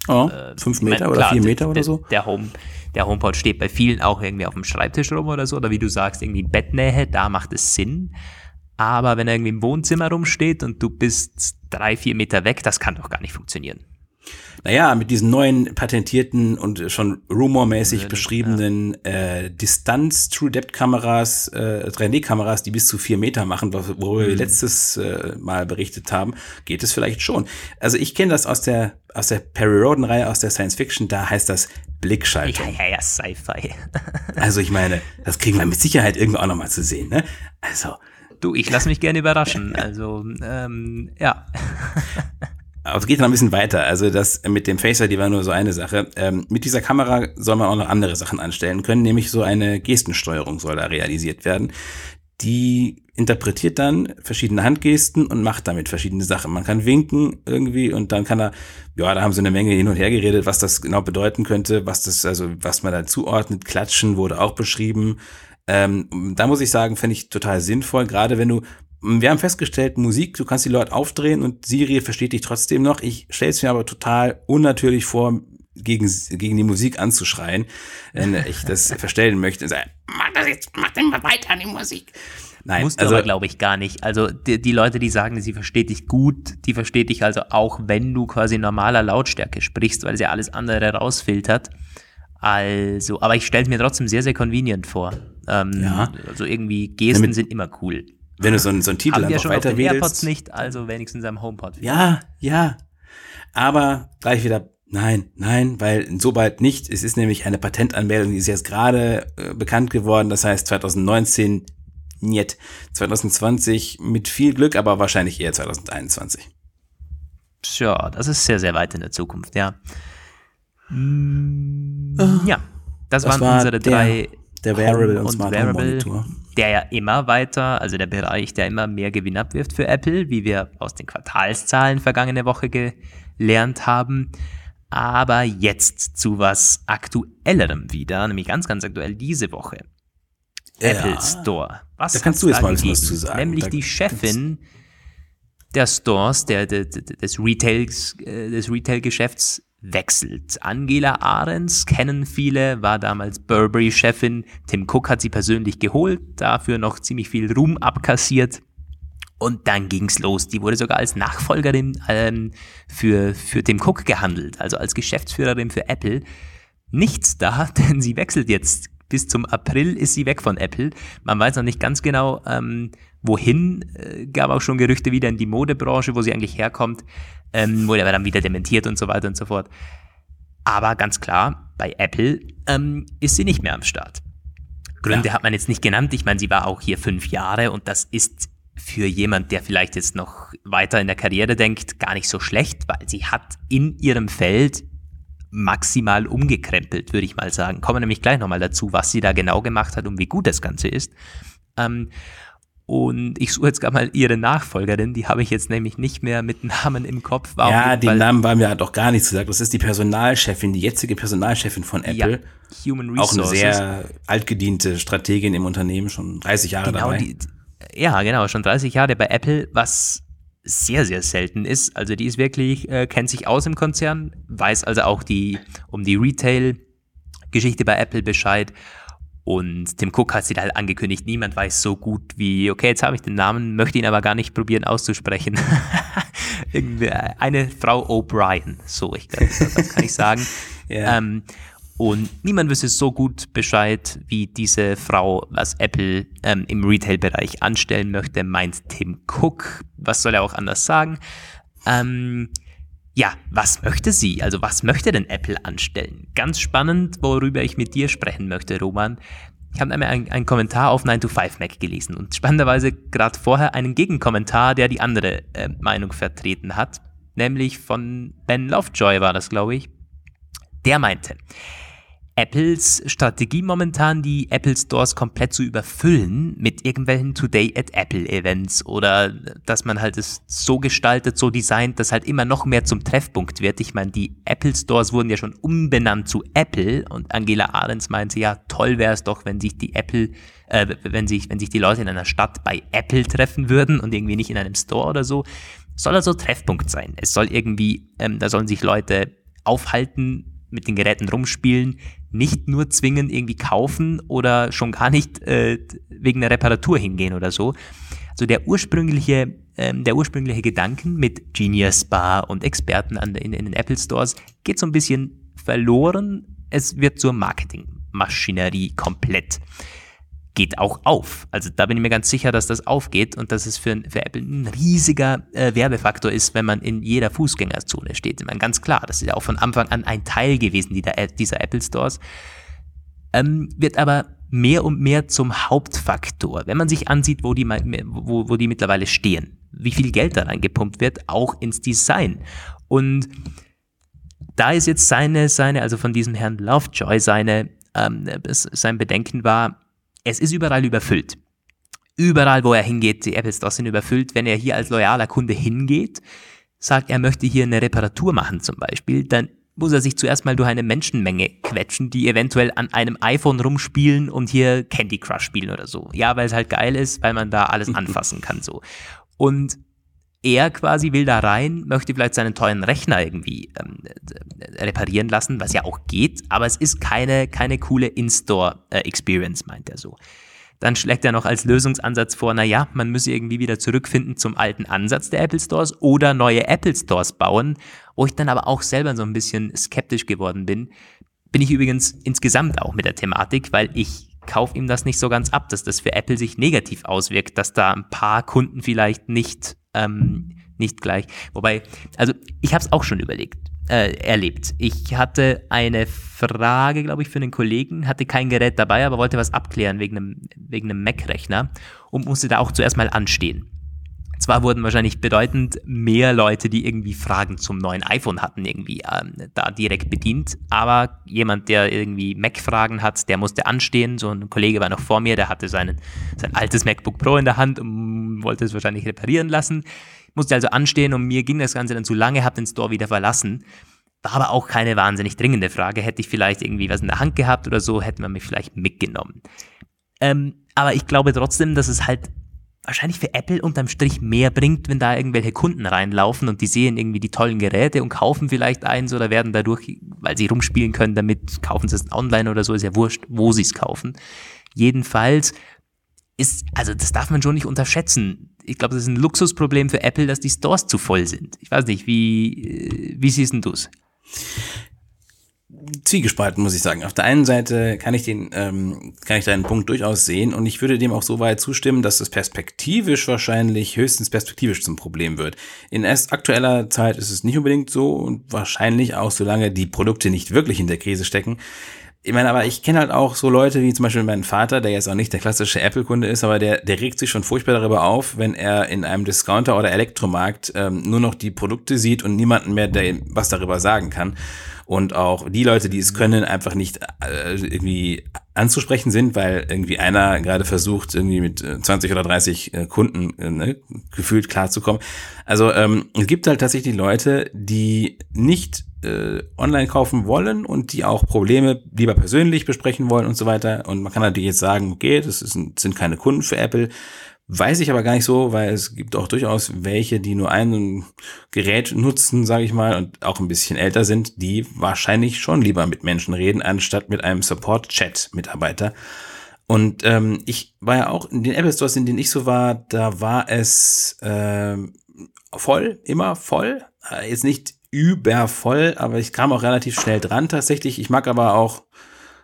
Oh, fünf Ich meine, Meter oder klar, vier der- Meter oder der, so? Der, Home, der HomePod steht bei vielen auch irgendwie auf dem Schreibtisch rum oder so. Oder wie du sagst, irgendwie Bettnähe, da macht es Sinn. Aber wenn er irgendwie im Wohnzimmer rumsteht und du bist drei, vier Meter weg, das kann doch gar nicht funktionieren. Naja, mit diesen neuen patentierten und schon rumormäßig beschriebenen äh, Distanz-True-Depth-Kameras, äh, 3D-Kameras, die bis zu vier Meter machen, worüber Mhm. wir letztes äh, Mal berichtet haben, geht es vielleicht schon. Also ich kenne das aus der aus der Perry Roden-Reihe, aus der Science Fiction, da heißt das Ja, Blickschaltung. ja, ja, Sci-Fi. Also ich meine, das kriegen wir mit Sicherheit irgendwie auch nochmal zu sehen. Ne? Also Du, ich lasse mich gerne überraschen. Also, ähm, ja. Aber es geht noch ein bisschen weiter. Also das mit dem Face ID war nur so eine Sache. Ähm, mit dieser Kamera soll man auch noch andere Sachen anstellen können, nämlich so eine Gestensteuerung soll da realisiert werden. Die interpretiert dann verschiedene Handgesten und macht damit verschiedene Sachen. Man kann winken irgendwie und dann kann er, ja, da haben sie eine Menge hin und her geredet, was das genau bedeuten könnte, was das, also was man da zuordnet. Klatschen wurde auch beschrieben. Ähm, da muss ich sagen, finde ich total sinnvoll, gerade wenn du wir haben festgestellt, Musik, du kannst die Leute aufdrehen und Siri versteht dich trotzdem noch. Ich stelle es mir aber total unnatürlich vor, gegen, gegen die Musik anzuschreien, wenn ich das verstellen möchte. Und sage, mach das jetzt, mach den mal weiter an die Musik. Nein, Musst also, aber, glaube ich, gar nicht. Also die, die Leute, die sagen, sie versteht dich gut, die versteht dich also auch, wenn du quasi normaler Lautstärke sprichst, weil sie alles andere rausfiltert. Also, aber ich stelle es mir trotzdem sehr, sehr convenient vor. Ähm, Ja. Also irgendwie Gesten Damit- sind immer cool. Wenn du so, einen- so einen Titel Haben einfach schon auf weiter den AirPods nicht, also wenigstens am HomePod. Ja, ja. Aber gleich wieder, nein, nein, weil so bald nicht. Es ist nämlich eine Patentanmeldung, die ist jetzt gerade äh, bekannt geworden. Das heißt 2019, niet. 2020 mit viel Glück, aber wahrscheinlich eher 2021. Tja, das ist sehr, sehr weit in der Zukunft, ja. Mm, Ja, das, Das waren war unsere der- drei der Wearable Home und Smart Home Monitor. Der ja immer weiter, also der Bereich, der immer mehr Gewinn abwirft für Apple, wie wir aus den Quartalszahlen vergangene Woche gelernt haben. Aber jetzt zu was Aktuellerem wieder, nämlich ganz, ganz aktuell diese Woche. Apple Store. Was Da kannst du jetzt mal gegeben? was zu sagen. Nämlich Da die Chefin der Stores, der, der, der, des, Retails, äh, des Retail-Geschäfts wechselt. Angela Ahrens kennen viele, war damals Burberry-Chefin. Tim Cook hat sie persönlich geholt, dafür noch ziemlich viel Ruhm abkassiert. Und dann ging's los. Die wurde sogar als Nachfolgerin ähm, für, für Tim Cook gehandelt, also als Geschäftsführerin für Apple. Nichts da, denn sie wechselt jetzt. Bis zum April ist sie weg von Apple. Man weiß noch nicht ganz genau, ähm, wohin. Äh, gab auch schon Gerüchte wieder in die Modebranche, wo sie eigentlich herkommt. Ähm, wurde aber dann wieder dementiert und so weiter und so fort. Aber ganz klar, bei Apple ähm, ist sie nicht mehr am Start. Gründe Ja. hat man jetzt nicht genannt. Ich meine, sie war auch hier fünf Jahre und das ist für jemand, der vielleicht jetzt noch weiter in der Karriere denkt, gar nicht so schlecht, weil sie hat in ihrem Feld maximal umgekrempelt, würde ich mal sagen. Kommen wir nämlich gleich nochmal dazu, was sie da genau gemacht hat und wie gut das Ganze ist. Ähm, und ich suche jetzt gerade mal ihre Nachfolgerin, die habe ich jetzt nämlich nicht mehr mit Namen im Kopf. Warum ja, den Namen war mir doch gar nichts gesagt. Das ist die Personalchefin, die jetzige Personalchefin von Apple. Ja, Human Resources. Auch eine sehr altgediente Strategin im Unternehmen, schon 30 Jahre genau, dabei. Die, ja, genau, schon 30 Jahre bei Apple, was sehr, sehr selten ist. Also die ist wirklich, äh, kennt sich aus im Konzern, weiß also auch die, um die Retail-Geschichte bei Apple Bescheid und Tim Cook hat sich halt angekündigt, niemand weiß so gut wie, okay, jetzt habe ich den Namen, möchte ihn aber gar nicht probieren auszusprechen. Eine Frau O'Brien, so, ich glaube, das kann ich sagen. yeah. ähm, und niemand wüsste so gut Bescheid, wie diese Frau, was Apple ähm, im Retail-Bereich anstellen möchte, meint Tim Cook. Was soll er auch anders sagen? Ähm, ja, was möchte sie? Also was möchte denn Apple anstellen? Ganz spannend, worüber ich mit dir sprechen möchte, Roman. Ich habe einmal einen, Kommentar auf 9to5Mac gelesen und spannenderweise gerade vorher einen Gegenkommentar, der die andere äh, Meinung vertreten hat, nämlich von Ben Lovejoy war das, glaube ich. Der meinte, Apples Strategie momentan, die Apple Stores komplett zu überfüllen mit irgendwelchen Today at Apple Events oder dass man halt es so gestaltet, so designt, dass halt immer noch mehr zum Treffpunkt wird. Ich meine, die Apple Stores wurden ja schon umbenannt zu Apple und Angela Ahrens meinte ja, toll wäre es doch, wenn sich die Apple, äh, wenn sich, wenn sich die Leute in einer Stadt bei Apple treffen würden und irgendwie nicht in einem Store oder so. Soll also Treffpunkt sein. Es soll irgendwie, ähm, da sollen sich Leute aufhalten, mit den Geräten rumspielen, nicht nur zwingend irgendwie kaufen oder schon gar nicht äh, wegen der Reparatur hingehen oder so. Also der ursprüngliche, ähm, der ursprüngliche Gedanken mit Genius Bar und Experten an, in, in den Apple Stores geht so ein bisschen verloren. Es wird zur Marketingmaschinerie komplett geht auch auf. Also da bin ich mir ganz sicher, dass das aufgeht und dass es für, für Apple ein riesiger äh, Werbefaktor ist, wenn man in jeder Fußgängerzone steht. Ich meine, ganz klar, das ist ja auch von Anfang an ein Teil gewesen dieser, dieser Apple Stores. Ähm, wird aber mehr und mehr zum Hauptfaktor, wenn man sich ansieht, wo die, wo, wo die mittlerweile stehen, wie viel Geld da reingepumpt wird, auch ins Design. Und da ist jetzt seine, seine, also von diesem Herrn Lovejoy, seine, ähm, sein Bedenken war, es ist überall überfüllt. Überall, wo er hingeht, die Apple Stores sind überfüllt. Wenn er hier als loyaler Kunde hingeht, sagt, er möchte hier eine Reparatur machen zum Beispiel, dann muss er sich zuerst mal durch eine Menschenmenge quetschen, die eventuell an einem iPhone rumspielen und hier Candy Crush spielen oder so. Ja, weil es halt geil ist, weil man da alles anfassen kann so. Und er quasi will da rein, möchte vielleicht seinen teuren Rechner irgendwie ähm, reparieren lassen, was ja auch geht, aber es ist keine, keine coole In-Store-Experience, meint er so. Dann schlägt er noch als Lösungsansatz vor, naja, man müsse irgendwie wieder zurückfinden zum alten Ansatz der Apple Stores oder neue Apple Stores bauen, wo ich dann aber auch selber so ein bisschen skeptisch geworden bin. Bin ich übrigens insgesamt auch mit der Thematik, weil ich kaufe ihm das nicht so ganz ab, dass das für Apple sich negativ auswirkt, dass da ein paar Kunden vielleicht nicht ähm, nicht gleich. Wobei, also ich habe es auch schon überlegt, äh, erlebt. Ich hatte eine Frage, glaube ich, für einen Kollegen, hatte kein Gerät dabei, aber wollte was abklären wegen einem, wegen einem Mac-Rechner und musste da auch zuerst mal anstehen. Zwar wurden wahrscheinlich bedeutend mehr Leute, die irgendwie Fragen zum neuen iPhone hatten, irgendwie ähm, da direkt bedient, aber jemand, der irgendwie Mac-Fragen hat, der musste anstehen. So ein Kollege war noch vor mir, der hatte seinen, sein altes MacBook Pro in der Hand und wollte es wahrscheinlich reparieren lassen. Musste also anstehen und mir ging das Ganze dann zu lange, habe den Store wieder verlassen. War aber auch keine wahnsinnig dringende Frage. Hätte ich vielleicht irgendwie was in der Hand gehabt oder so, hätte man mich vielleicht mitgenommen. Ähm, aber ich glaube trotzdem, dass es halt wahrscheinlich für Apple unterm Strich mehr bringt, wenn da irgendwelche Kunden reinlaufen und die sehen irgendwie die tollen Geräte und kaufen vielleicht eins oder werden dadurch, weil sie rumspielen können damit, kaufen sie es online oder so, ist ja wurscht, wo sie es kaufen. Jedenfalls ist, also das darf man schon nicht unterschätzen. Ich glaube, das ist ein Luxusproblem für Apple, dass die Stores zu voll sind. Ich weiß nicht, wie, äh, wie siehst du es? Zwiegespalten, muss ich sagen. Auf der einen Seite kann ich den, ähm, kann ich deinen Punkt durchaus sehen und ich würde dem auch so weit zustimmen, dass es perspektivisch wahrscheinlich höchstens perspektivisch zum Problem wird. In erst aktueller Zeit ist es nicht unbedingt so und wahrscheinlich auch solange die Produkte nicht wirklich in der Krise stecken, ich meine, aber ich kenne halt auch so Leute wie zum Beispiel meinen Vater, der jetzt auch nicht der klassische Apple-Kunde ist, aber der, der regt sich schon furchtbar darüber auf, wenn er in einem Discounter oder Elektromarkt ähm, nur noch die Produkte sieht und niemanden mehr, der was darüber sagen kann und auch die Leute, die es können, einfach nicht äh, irgendwie anzusprechen sind, weil irgendwie einer gerade versucht, irgendwie mit 20 äh, oder 30 äh, Kunden äh, ne, gefühlt klarzukommen. Also ähm, es gibt halt tatsächlich Leute, die nicht äh, online kaufen wollen und die auch Probleme lieber persönlich besprechen wollen und so weiter. Und man kann natürlich jetzt sagen, okay, das ist, sind keine Kunden für Apple. Weiß ich aber gar nicht so, weil es gibt auch durchaus welche, die nur ein Gerät nutzen, sage ich mal, und auch ein bisschen älter sind, die wahrscheinlich schon lieber mit Menschen reden, anstatt mit einem Support-Chat-Mitarbeiter. Und ähm, ich war ja auch in den Apple Stores, in denen ich so war, da war es äh, voll, immer voll. Äh, jetzt nicht übervoll, aber ich kam auch relativ schnell dran tatsächlich. Ich mag aber auch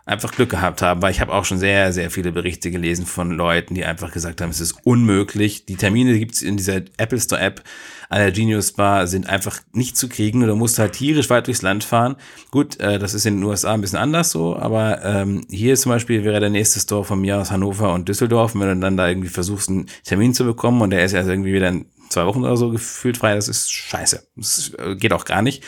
einfach Glück gehabt haben, weil ich habe auch schon sehr, sehr viele Berichte gelesen von Leuten, die einfach gesagt haben, es ist unmöglich. Die Termine gibt's in dieser Apple Store App an der Genius Bar sind einfach nicht zu kriegen. Du musst halt tierisch weit durchs Land fahren. Gut, äh, das ist in den USA ein bisschen anders so, aber ähm, hier zum Beispiel wäre der nächste Store von mir aus Hannover und Düsseldorf. Und wenn du dann da irgendwie versuchst, einen Termin zu bekommen und der ist ja irgendwie wieder in zwei Wochen oder so gefühlt frei, das ist scheiße. Das äh, geht auch gar nicht.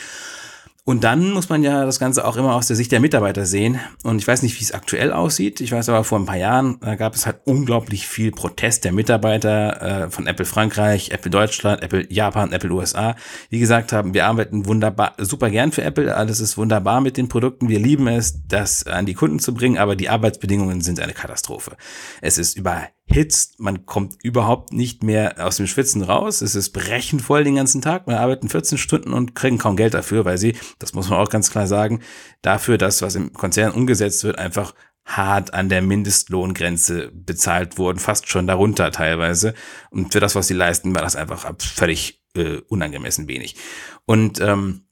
Und dann muss man ja das Ganze auch immer aus der Sicht der Mitarbeiter sehen. Und ich weiß nicht, wie es aktuell aussieht. Ich weiß aber, vor ein paar Jahren da gab es halt unglaublich viel Protest der Mitarbeiter äh, von Apple Frankreich, Apple Deutschland, Apple Japan, Apple USA, die gesagt haben, wir arbeiten wunderbar, super gern für Apple, alles ist wunderbar mit den Produkten, wir lieben es, das an die Kunden zu bringen, aber die Arbeitsbedingungen sind eine Katastrophe. Es ist über hitzt, man kommt überhaupt nicht mehr aus dem Schwitzen raus. Es ist brechend voll den ganzen Tag. Wir arbeiten 14 Stunden und kriegen kaum Geld dafür, weil sie, das muss man auch ganz klar sagen, dafür, dass was im Konzern umgesetzt wird, einfach hart an der Mindestlohngrenze bezahlt wurden, fast schon darunter teilweise. Und für das, was sie leisten, war das einfach völlig äh, unangemessen wenig. Und ähm,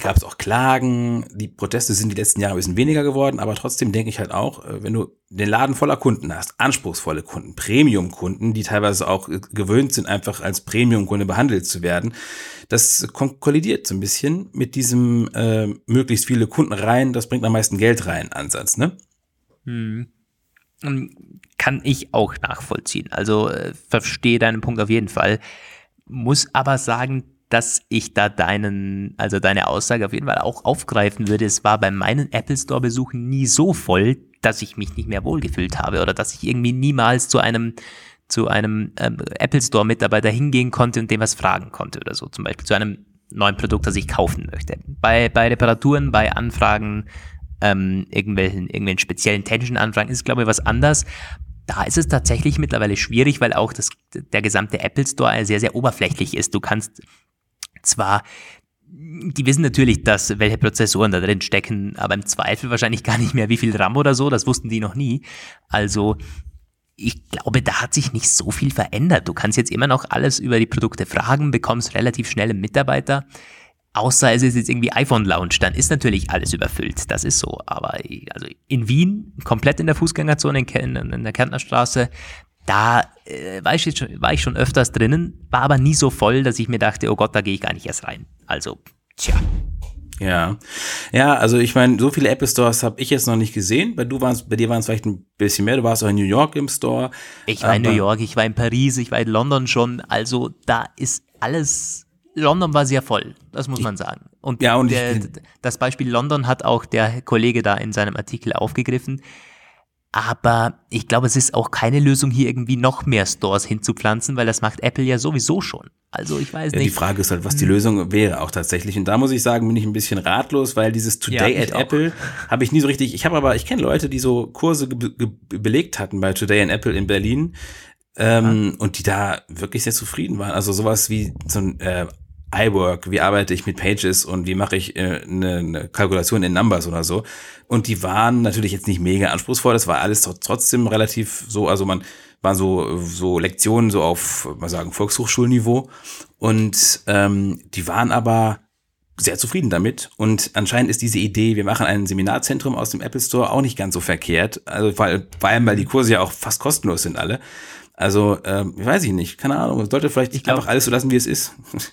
gab es auch Klagen. Die Proteste sind die letzten Jahre ein bisschen weniger geworden, aber trotzdem denke ich halt auch, äh, wenn du den Laden voller Kunden hast, anspruchsvolle Kunden, Premium-Kunden, die teilweise auch äh, gewöhnt sind, einfach als Premium-Kunde behandelt zu werden, das kollidiert so ein bisschen mit diesem äh, möglichst viele Kunden rein, das bringt am meisten Geld rein Ansatz, ne? Hm. Kann ich auch nachvollziehen. Also äh, verstehe deinen Punkt auf jeden Fall. Muss aber sagen, dass ich da deinen, also deine Aussage auf jeden Fall auch aufgreifen würde. Es war bei meinen Apple Store Besuchen nie so voll, dass ich mich nicht mehr wohlgefühlt habe oder dass ich irgendwie niemals zu einem zu einem ähm, Apple Store Mitarbeiter hingehen konnte und dem was fragen konnte oder so. Zum Beispiel zu einem neuen Produkt, das ich kaufen möchte. Bei, bei Reparaturen, bei Anfragen, ähm, irgendwelchen, irgendwelchen speziellen technischen Anfragen ist glaube ich, was anders. Da ist es tatsächlich mittlerweile schwierig, weil auch das, der gesamte Apple Store sehr, sehr oberflächlich ist. Du kannst zwar die wissen natürlich, dass welche Prozessoren da drin stecken, aber im Zweifel wahrscheinlich gar nicht mehr, wie viel RAM oder so, das wussten die noch nie. Also ich glaube, da hat sich nicht so viel verändert. Du kannst jetzt immer noch alles über die Produkte fragen, bekommst relativ schnell einen Mitarbeiter. Außer es ist jetzt irgendwie iPhone Lounge, dann ist natürlich alles überfüllt. Das ist so. Aber also in Wien, komplett in der Fußgängerzone in, in der Kärntner Straße, da äh, war, ich schon, war ich schon öfters drinnen, war aber nie so voll, dass ich mir dachte, oh Gott, da gehe ich gar nicht erst rein. Also, tja. Ja, ja, also ich meine, so viele Apple Stores habe ich jetzt noch nicht gesehen. Bei, du warst, bei dir waren es vielleicht ein bisschen mehr. Du warst auch in New York im Store. Ich war in New York, ich war in Paris, ich war in London schon. Also da ist alles. London war sehr voll, das muss man sagen. Und, ja, und der, das Beispiel London hat auch der Kollege da in seinem Artikel aufgegriffen. Aber ich glaube, es ist auch keine Lösung, hier irgendwie noch mehr Stores hinzupflanzen, weil das macht Apple ja sowieso schon. Also ich weiß ja, nicht. Die Frage ist halt, was die. Lösung wäre auch tatsächlich. Und da muss ich sagen, bin ich ein bisschen ratlos, weil dieses Today ja, at Apple habe ich nie so richtig. Ich habe aber, ich kenne Leute, die so Kurse belegt hatten bei Today at Apple in Berlin. Ähm, ja. Und die da wirklich sehr zufrieden waren. Also sowas wie so ein äh, iWork, wie arbeite ich mit Pages und wie mache ich äh, eine, eine Kalkulation in Numbers oder so. Und die waren natürlich jetzt nicht mega anspruchsvoll, das war alles trotzdem relativ so, also man waren so, so Lektionen so auf, mal sagen, Volkshochschulniveau. Und ähm, die waren aber sehr zufrieden damit. Und anscheinend ist diese Idee, wir machen ein Seminarzentrum aus dem Apple Store auch nicht ganz so verkehrt. Also weil, vor allem, weil die Kurse ja auch fast kostenlos sind alle. Also, ähm, weiß ich nicht, keine Ahnung. Man sollte vielleicht ich glaub, einfach alles so lassen, wie es ist.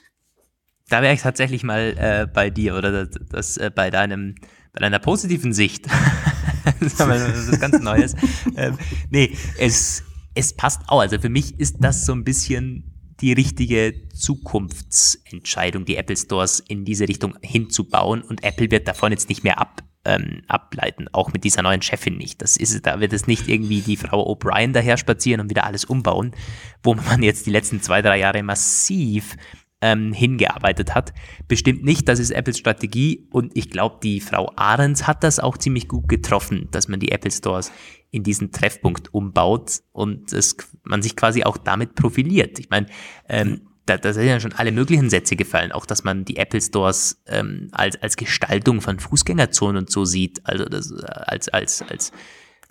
da wäre ich tatsächlich mal äh, bei dir oder das, das äh, bei deinem bei deiner positiven Sicht. das ist ganz Neues. ähm, nee, es, es passt auch. Also für mich ist das so ein bisschen die richtige Zukunftsentscheidung, die Apple Stores in diese Richtung hinzubauen. Und Apple wird davon jetzt nicht mehr ab, ähm, ableiten, auch mit dieser neuen Chefin nicht. Das ist, da wird es nicht irgendwie die Frau O'Brien daher spazieren und wieder alles umbauen, wo man jetzt die letzten zwei, drei Jahre massiv ähm, hingearbeitet hat. Bestimmt nicht, das ist Apples Strategie und ich glaube, die Frau Ahrens hat das auch ziemlich gut getroffen, dass man die Apple Stores in diesen Treffpunkt umbaut und es, man sich quasi auch damit profiliert. Ich meine, ähm, da, da sind ja schon alle möglichen Sätze gefallen, auch dass man die Apple Stores ähm, als, als Gestaltung von Fußgängerzonen und so sieht, also das, äh, als, als, als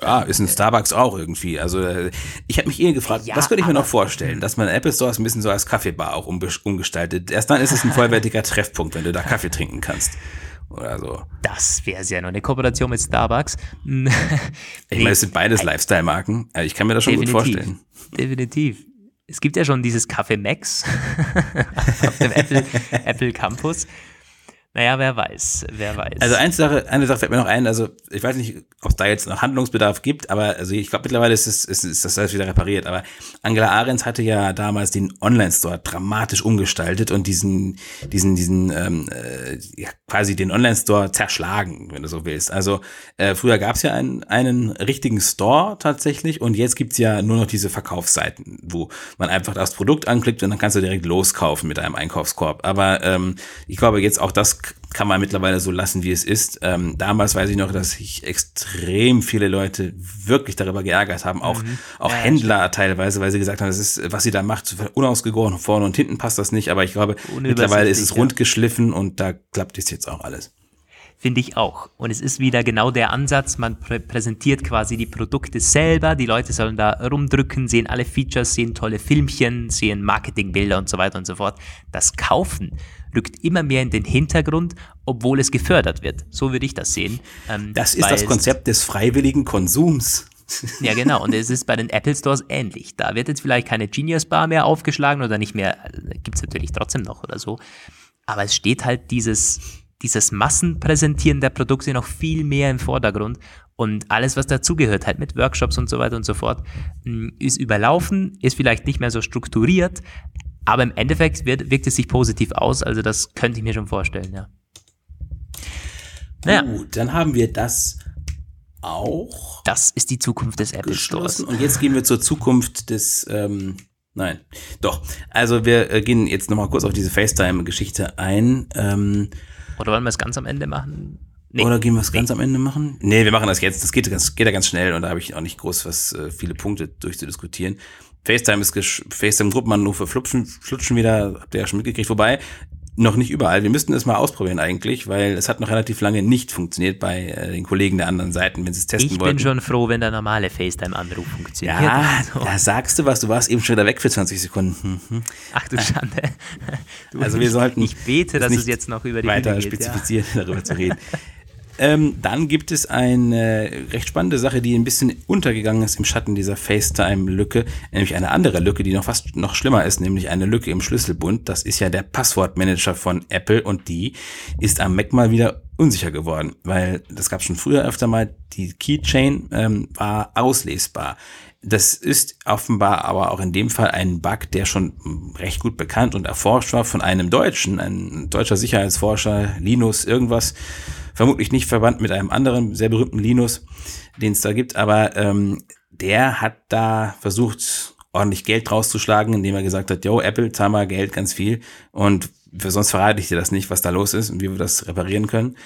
ja, ist ein Starbucks auch irgendwie. Also äh, ich habe mich eher gefragt, ja, was könnte ich mir noch vorstellen, dass man Apple Stores ein bisschen so als Kaffeebar auch umgestaltet. Erst dann ist es ein vollwertiger Treffpunkt, wenn du da Kaffee trinken kannst. Oder so. Das wäre ja noch eine Kooperation mit Starbucks. ich meine, es sind beides Lifestyle-Marken. Ich kann mir das schon Definitiv. gut vorstellen. Definitiv es gibt ja schon dieses Café Max auf dem Apple, Apple Campus. Naja, wer weiß, wer weiß. Also eine Sache, eine Sache fällt mir noch ein, also ich weiß nicht, ob es da jetzt noch Handlungsbedarf gibt, aber also ich glaube mittlerweile ist, es, ist, ist das alles wieder repariert, aber Angela Ahrens hatte ja damals den Online-Store dramatisch umgestaltet und diesen, diesen, diesen, ähm, äh, ja, quasi den Online-Store zerschlagen, wenn du so willst. Also äh, früher gab es ja einen, einen richtigen Store tatsächlich und jetzt gibt's ja nur noch diese Verkaufsseiten, wo man einfach das Produkt anklickt und dann kannst du direkt loskaufen mit einem Einkaufskorb. Aber ähm, ich glaube jetzt auch das kann man mittlerweile so lassen, wie es ist. Ähm, damals weiß ich noch, dass sich extrem viele Leute wirklich darüber geärgert haben, auch, mhm. auch ja, Händler teilweise, weil sie gesagt haben, das ist, was sie da macht, unausgegoren, vorne und hinten passt das nicht, aber ich glaube, mittlerweile ist es rund geschliffen und da klappt es jetzt auch alles. Finde ich auch. Und es ist wieder genau der Ansatz, man prä präsentiert quasi die Produkte selber, die Leute sollen da rumdrücken, sehen alle Features, sehen tolle Filmchen, sehen Marketingbilder und so weiter und so fort. Das Kaufen rückt immer mehr in den Hintergrund, obwohl es gefördert wird. So würde ich das sehen. Ähm, das ist das Konzept des freiwilligen Konsums. Ja, genau. Und es ist bei den Apple Stores ähnlich. Da wird jetzt vielleicht keine Genius Bar mehr aufgeschlagen oder nicht mehr, also, gibt es natürlich trotzdem noch oder so. Aber es steht halt dieses, dieses Massenpräsentieren der Produkte noch viel mehr im Vordergrund. Und alles, was dazugehört, halt mit Workshops und so weiter und so fort, mm, ist überlaufen, ist vielleicht nicht mehr so strukturiert, aber im Endeffekt wird, wirkt es sich positiv aus, also das könnte ich mir schon vorstellen, ja. Naja. Gut, dann haben wir das auch. Das ist die Zukunft des Apple Stores. Und jetzt gehen wir zur Zukunft des, ähm, nein, doch. Also wir äh, gehen jetzt nochmal kurz auf diese FaceTime-Geschichte ein. Ähm, Oder wollen wir es ganz am Ende machen? Nee. Oder gehen wir es nee. ganz am Ende machen? Nee, wir machen das jetzt. Das geht, ganz, geht ja ganz schnell und da habe ich auch nicht groß was, äh, viele Punkte durchzudiskutieren. FaceTime ist FaceTime-Gruppenanrufe flutschen, flutschen wieder, habt ihr ja schon mitgekriegt. Wobei, noch nicht überall. Wir müssten es mal ausprobieren eigentlich, weil es hat noch relativ lange nicht funktioniert bei äh, den Kollegen der anderen Seiten, wenn sie es testen ich wollten. Ich bin schon froh, wenn der normale FaceTime-Anruf funktioniert. Ja, also. da sagst du was, du warst eben schon wieder weg für 20 Sekunden. Mhm. Ach du Schande. Du, also wir sollten. Ich bete, dass es jetzt noch über die weiter spezifizieren, ja. darüber zu reden. Ähm, dann gibt es eine recht spannende Sache, die ein bisschen untergegangen ist im Schatten dieser FaceTime-Lücke, nämlich eine andere Lücke, die noch fast noch schlimmer ist, nämlich eine Lücke im Schlüsselbund. Das ist ja der Passwortmanager von Apple und die ist am Mac mal wieder unsicher geworden, weil das gab schon früher öfter mal, die Keychain ähm, war auslesbar. Das ist offenbar aber auch in dem Fall ein Bug, der schon recht gut bekannt und erforscht war von einem Deutschen, ein deutscher Sicherheitsforscher, Linus irgendwas, vermutlich nicht verwandt mit einem anderen sehr berühmten Linus, den es da gibt, aber ähm, der hat da versucht, ordentlich Geld rauszuschlagen, indem er gesagt hat, yo, Apple, zahl mal Geld, ganz viel und sonst verrate ich dir das nicht, was da los ist und wie wir das reparieren können.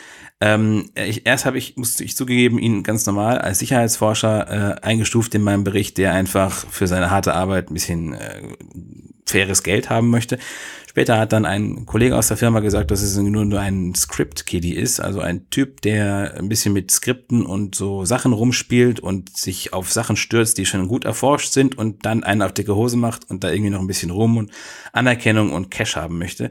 Ähm, ich, erst habe ich, musste ich zugegeben, ihn ganz normal als Sicherheitsforscher äh, eingestuft in meinem Bericht, der einfach für seine harte Arbeit ein bisschen äh, faires Geld haben möchte. Später hat dann ein Kollege aus der Firma gesagt, dass es nur, nur ein Script-Kiddie ist, also ein Typ, der ein bisschen mit Skripten und so Sachen rumspielt und sich auf Sachen stürzt, die schon gut erforscht sind und dann einen auf dicke Hose macht und da irgendwie noch ein bisschen rum und Anerkennung und Cash haben möchte.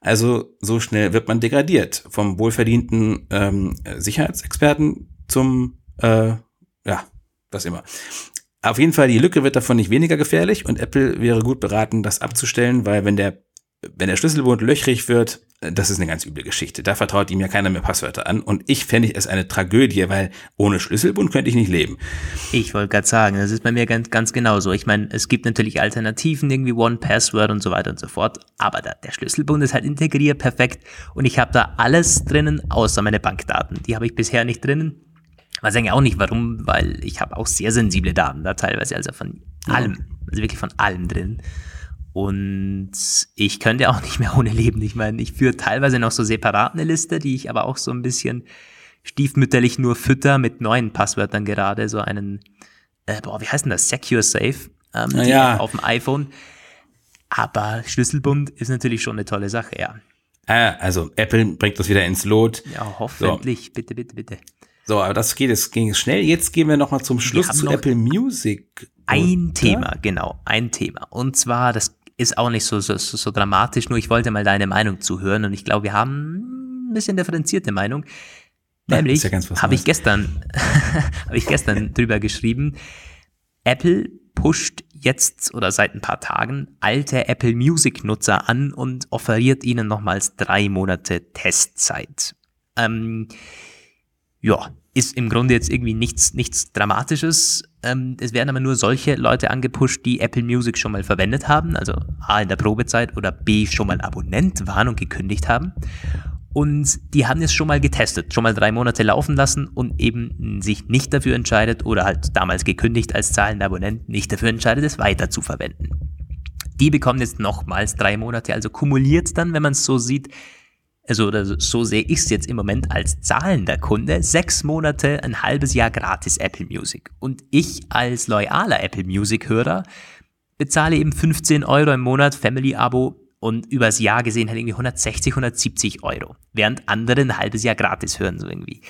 Also so schnell wird man degradiert vom wohlverdienten ähm, Sicherheitsexperten zum, äh, ja, was immer. Auf jeden Fall, die Lücke wird davon nicht weniger gefährlich und Apple wäre gut beraten, das abzustellen, weil wenn der wenn der Schlüsselbund löchrig wird, das ist eine ganz üble Geschichte. Da vertraut ihm ja keiner mehr Passwörter an. Und ich fände es eine Tragödie, weil ohne Schlüsselbund könnte ich nicht leben. Ich wollte gerade sagen, das ist bei mir ganz, ganz genauso. Ich meine, es gibt natürlich Alternativen, irgendwie One Password und so weiter und so fort. Aber da, der Schlüsselbund ist halt integriert, perfekt. Und ich habe da alles drinnen, außer meine Bankdaten. Die habe ich bisher nicht drinnen. Weiß eigentlich auch nicht warum, weil ich habe auch sehr sensible Daten da teilweise, also von allem, also wirklich von allem drin. Und ich könnte auch nicht mehr ohne leben. Ich meine, ich führe teilweise noch so separat eine Liste, die ich aber auch so ein bisschen stiefmütterlich nur fütter mit neuen Passwörtern gerade. So einen, äh, boah, wie heißt denn das? Secure Safe ähm, ja. auf dem iPhone. Aber Schlüsselbund ist natürlich schon eine tolle Sache, ja. Ah, also Apple bringt das wieder ins Lot. Ja, hoffentlich. So. Bitte, bitte, bitte. So, aber das geht, es ging schnell. Jetzt gehen wir nochmal zum Schluss zu Apple Music. Ein oder? Thema, genau, ein Thema. Und zwar, das ist auch nicht so, so, so dramatisch, nur ich wollte mal deine Meinung zuhören und ich glaube, wir haben ein bisschen differenzierte Meinung. Nämlich ja habe ich gestern, habe ich gestern drüber geschrieben, Apple pusht jetzt oder seit ein paar Tagen alte Apple Music Nutzer an und offeriert ihnen nochmals drei Monate Testzeit. Ähm, ja, ist im Grunde jetzt irgendwie nichts, nichts Dramatisches. Ähm, es werden aber nur solche Leute angepusht, die Apple Music schon mal verwendet haben, also A in der Probezeit oder B schon mal Abonnent waren und gekündigt haben. Und die haben es schon mal getestet, schon mal drei Monate laufen lassen und eben sich nicht dafür entscheidet oder halt damals gekündigt als zahlender Abonnent nicht dafür entscheidet, es weiter zu verwenden. Die bekommen jetzt nochmals drei Monate, also kumuliert dann, wenn man es so sieht, also so sehe ich es jetzt im Moment als zahlender Kunde, sechs Monate, ein halbes Jahr gratis Apple Music. Und ich als loyaler Apple Music-Hörer bezahle eben 15 Euro im Monat Family-Abo und übers Jahr gesehen halt irgendwie 160, 170 Euro. Während andere ein halbes Jahr gratis hören, so irgendwie.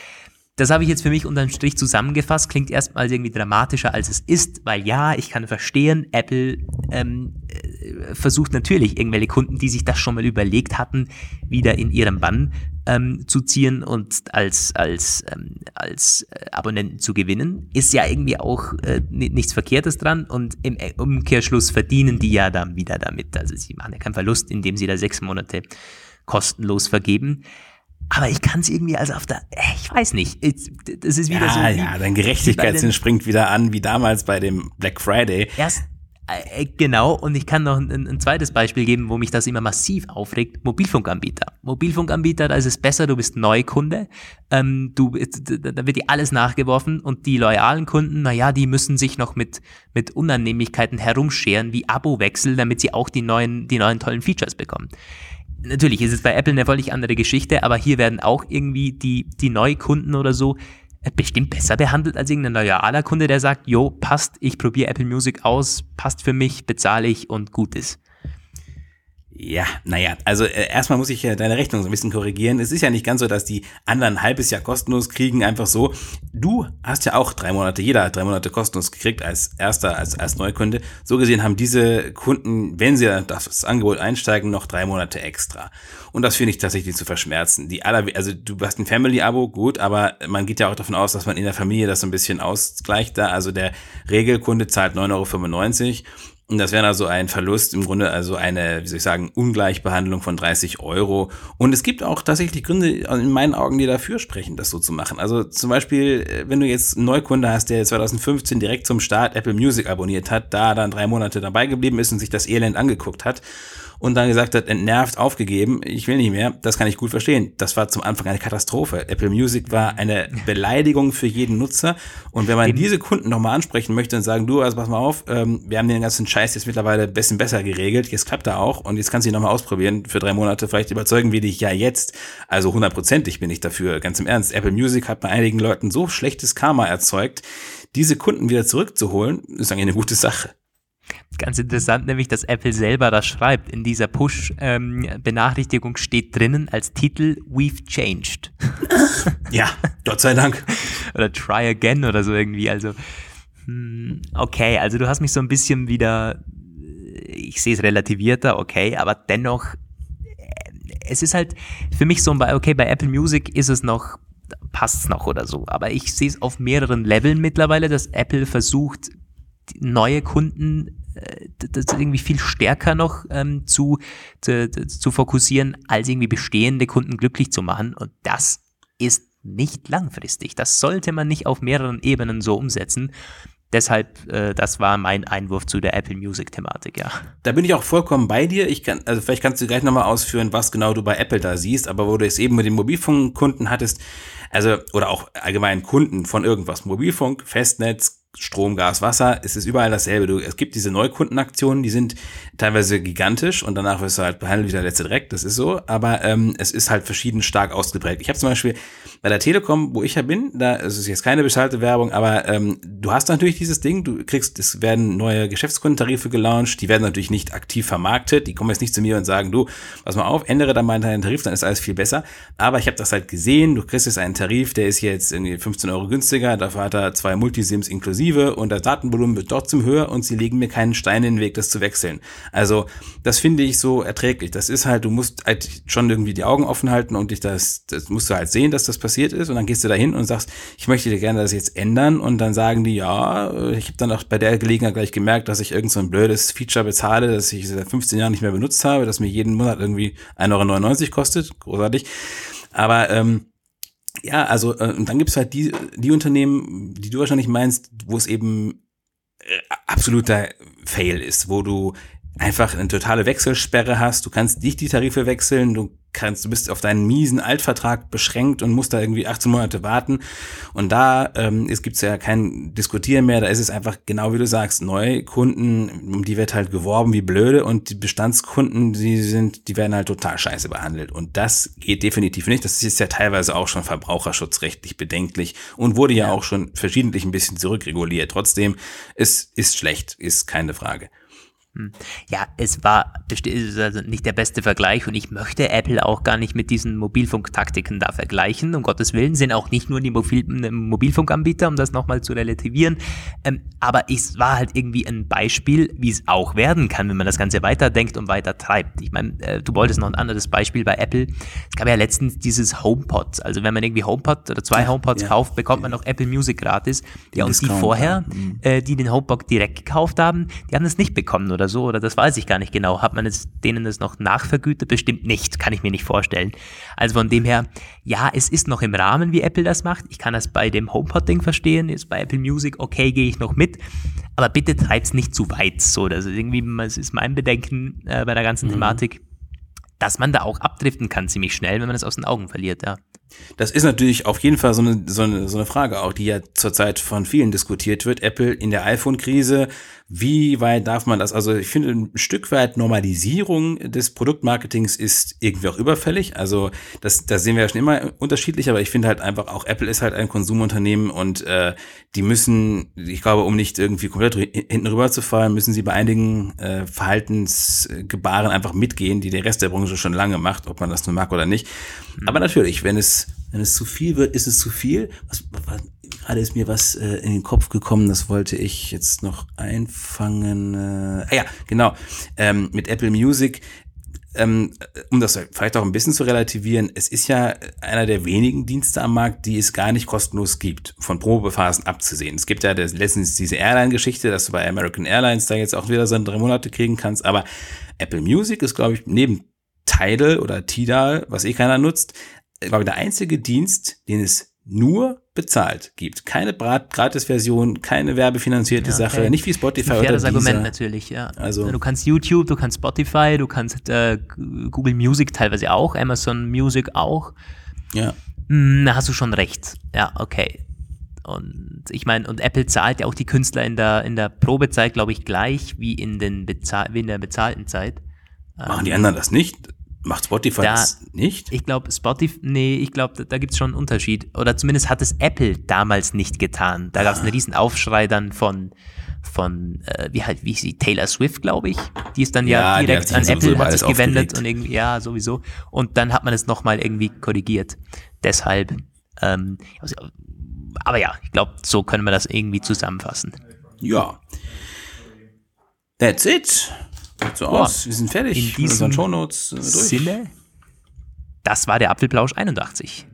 Das habe ich jetzt für mich unterm Strich zusammengefasst. Klingt erstmal irgendwie dramatischer, als es ist, weil ja, ich kann verstehen, Apple ähm, äh, versucht natürlich irgendwelche Kunden, die sich das schon mal überlegt hatten, wieder in ihrem Bann ähm, zu ziehen und als, als, ähm, als äh, Abonnenten zu gewinnen. Ist ja irgendwie auch äh, nichts Verkehrtes dran und im Umkehrschluss verdienen die ja dann wieder damit. Also sie machen ja keinen Verlust, indem sie da sechs Monate kostenlos vergeben. Aber ich kann es irgendwie, also auf der, äh, ich weiß nicht, das ist wieder ja, so. Ja, ja, dein Gerechtigkeitssinn springt wieder an, wie damals bei dem Black Friday. Erst, äh, genau, und ich kann noch ein, ein, zweites Beispiel geben, wo mich das immer massiv aufregt. Mobilfunkanbieter. Mobilfunkanbieter, da ist es besser, du bist Neukunde, ähm, du, da wird dir alles nachgeworfen und die loyalen Kunden, naja, die müssen sich noch mit, mit Unannehmlichkeiten herumscheren, wie Abo-Wechsel, damit sie auch die neuen, die neuen tollen Features bekommen natürlich ist es bei Apple eine völlig andere Geschichte, aber hier werden auch irgendwie die, die Neukunden oder so äh, bestimmt besser behandelt als irgendein loyaler Kunde, der sagt, jo, passt, ich probiere Apple Music aus, passt für mich, bezahle ich und gut ist. Ja, naja, also äh, erstmal muss ich ja deine Rechnung so ein bisschen korrigieren. Es ist ja nicht ganz so, dass die anderen ein halbes Jahr kostenlos kriegen, einfach so. Du hast ja auch drei Monate, jeder hat drei Monate kostenlos gekriegt als erster, als, als Neukunde. So gesehen haben diese Kunden, wenn sie das Angebot einsteigen, noch drei Monate extra. Und das finde ich tatsächlich zu verschmerzen. Die aller, also du hast ein Family-Abo, gut, aber man geht ja auch davon aus, dass man in der Familie das so ein bisschen ausgleicht da. Also der Regelkunde zahlt 9,95 Euro und das wäre also ein Verlust, im Grunde also eine, wie soll ich sagen, Ungleichbehandlung von 30 Euro. Und es gibt auch tatsächlich Gründe in meinen Augen, die dafür sprechen, das so zu machen. Also zum Beispiel, äh, wenn du jetzt einen Neukunde hast, der 2015 direkt zum Start Apple Music abonniert hat, da dann drei Monate dabei geblieben ist und sich das Elend angeguckt hat, und dann gesagt hat, entnervt, aufgegeben, ich will nicht mehr, das kann ich gut verstehen. Das war zum Anfang eine Katastrophe. Apple Music war eine Beleidigung für jeden Nutzer. Und wenn man Eben. diese Kunden nochmal ansprechen möchte und sagen, du, also pass mal auf, ähm, wir haben den ganzen Scheiß jetzt mittlerweile ein bisschen besser geregelt, jetzt klappt er auch und jetzt kannst du ihn nochmal ausprobieren für drei Monate, vielleicht überzeugen wir dich ja jetzt. Also hundertprozentig bin ich dafür, ganz im Ernst. Apple Music hat bei einigen Leuten so schlechtes Karma erzeugt, diese Kunden wieder zurückzuholen, ist eigentlich eine gute Sache. Ganz interessant, nämlich, dass Apple selber das schreibt. In dieser Push-Benachrichtigung ähm, steht drinnen als Titel We've changed. Ja, Gott sei Dank. oder Try again oder so irgendwie. Also, hm, okay, also du hast mich so ein bisschen wieder, ich sehe es relativierter, okay, aber dennoch, äh, es ist halt für mich so, okay, bei Apple Music ist es noch, passt es noch oder so. Aber ich sehe es auf mehreren Leveln mittlerweile, dass Apple versucht, neue Kunden äh, das irgendwie viel stärker noch ähm, zu, zu, zu fokussieren, als irgendwie bestehende Kunden glücklich zu machen. Und das ist nicht langfristig. Das sollte man nicht auf mehreren Ebenen so umsetzen. Deshalb, äh, das war mein Einwurf zu der Apple Music-Thematik, ja. Da bin ich auch vollkommen bei dir. Ich kann, also vielleicht kannst du gleich nochmal ausführen, was genau du bei Apple da siehst, aber wo du es eben mit den Mobilfunkkunden hattest, also, oder auch allgemein Kunden von irgendwas, Mobilfunk, Festnetz, Strom, Gas, Wasser, es ist überall dasselbe. Du, es gibt diese Neukundenaktionen, die sind teilweise gigantisch und danach wirst du halt behandelt wie der letzte Dreck, das ist so, aber ähm, es ist halt verschieden stark ausgeprägt. Ich habe zum Beispiel bei der Telekom, wo ich ja bin, da ist es jetzt keine bezahlte Werbung, aber ähm, du hast natürlich dieses Ding, du kriegst, es werden neue Geschäftskundentarife gelauncht, die werden natürlich nicht aktiv vermarktet, die kommen jetzt nicht zu mir und sagen, du, pass mal auf, ändere dann mal deinen Tarif, dann ist alles viel besser, aber ich habe das halt gesehen, du kriegst jetzt einen Tarif, der ist jetzt irgendwie 15 Euro günstiger, dafür hat er zwei Multisims inklusive, inklusive und das Datenvolumen wird trotzdem höher und sie legen mir keinen Stein in den Weg, das zu wechseln. Also das finde ich so erträglich. Das ist halt, du musst halt schon irgendwie die Augen offen halten und dich das, das musst du halt sehen, dass das passiert ist und dann gehst du da hin und sagst, ich möchte dir gerne das jetzt ändern und dann sagen die, ja, ich habe dann auch bei der Gelegenheit gleich gemerkt, dass ich irgend so ein blödes Feature bezahle, das ich seit 15 Jahren nicht mehr benutzt habe, das mir jeden Monat irgendwie 1,99 Euro kostet. Großartig. Aber ähm, ja, also äh, und dann gibt's halt die, die Unternehmen, die du wahrscheinlich meinst, wo es eben äh, absoluter Fail ist, wo du einfach eine totale Wechselsperre hast. Du kannst nicht die Tarife wechseln, du kannst, du bist auf deinen miesen Altvertrag beschränkt und musst da irgendwie 18 Monate warten. Und da ähm, es gibt's ja kein Diskutieren mehr. Da ist es einfach genau wie du sagst, neue Kunden, um die wird halt geworben wie blöde und die Bestandskunden, die sind, die werden halt total scheiße behandelt. Und das geht definitiv nicht. Das ist ja teilweise auch schon verbraucherschutzrechtlich bedenklich und wurde ja, ja. auch schon verschiedentlich ein bisschen zurückreguliert. Trotzdem, es ist schlecht, ist keine Frage. Hm. Ja, es war also nicht der beste Vergleich und ich möchte Apple auch gar nicht mit diesen Mobilfunktaktiken da vergleichen. Um Gottes Willen sind auch nicht nur die Mobil Mobilfunkanbieter, um das nochmal zu relativieren. Ähm, aber es war halt irgendwie ein Beispiel, wie es auch werden kann, wenn man das Ganze weiterdenkt und weiter treibt. Ich meine, äh, du wolltest noch ein anderes Beispiel bei Apple. Es gab ja letztens dieses HomePod. Also wenn man irgendwie HomePod oder zwei HomePods ja. kauft, bekommt man noch Apple Music gratis. Die ja, und die vorher, mhm. äh, die den HomePod direkt gekauft haben, die haben es nicht bekommen oder oder so, oder das weiß ich gar nicht genau. Hat man es denen das noch nachvergütet? Bestimmt nicht, kann ich mir nicht vorstellen. Also von dem her, ja, es ist noch im Rahmen, wie Apple das macht. Ich kann das bei dem HomePod-Ding verstehen, ist bei Apple Music, okay, gehe ich noch mit. Aber bitte treibt's nicht zu weit. So, das ist irgendwie, das ist mein Bedenken äh, bei der ganzen mhm. Thematik, dass man da auch abdriften kann ziemlich schnell, wenn man es aus den Augen verliert, ja. Das ist natürlich auf jeden Fall so eine, so eine, so eine Frage auch, die ja zurzeit von vielen diskutiert wird. Apple in der iPhone-Krise, wie weit darf man das? Also ich finde, ein Stück weit Normalisierung des Produktmarketings ist irgendwie auch überfällig. Also das, das sehen wir ja schon immer unterschiedlich, aber ich finde halt einfach auch Apple ist halt ein Konsumunternehmen und äh, die müssen, ich glaube, um nicht irgendwie komplett hinten rüber zu fallen, müssen sie bei einigen äh, Verhaltensgebaren einfach mitgehen, die der Rest der Branche schon lange macht, ob man das nun mag oder nicht. Mhm. Aber natürlich, wenn es wenn es zu viel wird, ist es zu viel. Was, was, gerade ist mir was äh, in den Kopf gekommen, das wollte ich jetzt noch einfangen. Äh, ah ja, genau. Ähm, mit Apple Music. Ähm, um das vielleicht auch ein bisschen zu relativieren, es ist ja einer der wenigen Dienste am Markt, die es gar nicht kostenlos gibt, von Probephasen abzusehen. Es gibt ja letztens diese Airline-Geschichte, dass du bei American Airlines da jetzt auch wieder so drei Monate kriegen kannst, aber Apple Music ist, glaube ich, neben Tidal oder Tidal, was eh keiner nutzt, glaube ich, der einzige Dienst, den es nur bezahlt gibt. Keine Gratis-Version, keine werbefinanzierte ja, okay. Sache, nicht wie Spotify Ein oder das Argument natürlich, ja. Also du kannst YouTube, du kannst Spotify, du kannst äh, Google Music teilweise auch, Amazon Music auch. Ja. Hm, da hast du schon recht. Ja, okay. Und ich meine, und Apple zahlt ja auch die Künstler in der, in der Probezeit, glaube ich, gleich wie in, den Bezahl wie in der bezahlten Zeit. Machen die anderen das nicht? Macht Spotify da, das nicht? Ich glaube, Spotify, nee, ich glaube, da, da gibt es schon einen Unterschied. Oder zumindest hat es Apple damals nicht getan. Da ah. gab es einen riesen Aufschrei dann von, von äh, wie halt, wie sie, Taylor Swift, glaube ich. Die ist dann ja, ja direkt an Apple, hat sich gewendet und irgendwie, ja, sowieso. Und dann hat man es nochmal irgendwie korrigiert. Deshalb, ähm, also, aber ja, ich glaube, so können wir das irgendwie zusammenfassen. Ja. That's it. Sieht so Boah, aus. Wir sind fertig. In diesem Shownotes äh, Sinne, das war der Apfelplausch 81.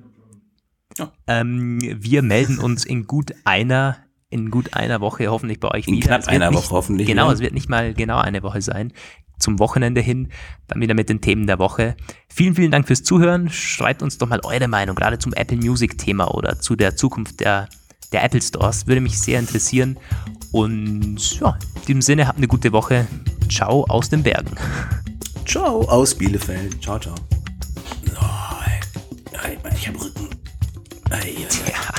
Ja. Ähm, wir melden uns in gut einer in gut einer Woche hoffentlich bei euch In wieder. knapp einer nicht, Woche hoffentlich Genau, wieder. es wird nicht mal genau eine Woche sein. Zum Wochenende hin, dann wieder mit den Themen der Woche. Vielen, vielen Dank fürs Zuhören. Schreibt uns doch mal eure Meinung, gerade zum Apple Music Thema oder zu der Zukunft der, der Apple Stores. Würde mich sehr interessieren. Und ja, in diesem Sinne, habt eine gute Woche. Ciao aus den Bergen. Ciao aus Bielefeld. Ciao, ciao. Oh, ey. ich hab Rücken. Ja.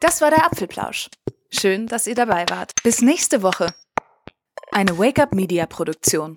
Das war der Apfelplausch. Schön, dass ihr dabei wart. Bis nächste Woche. Eine Wake-up Media Produktion.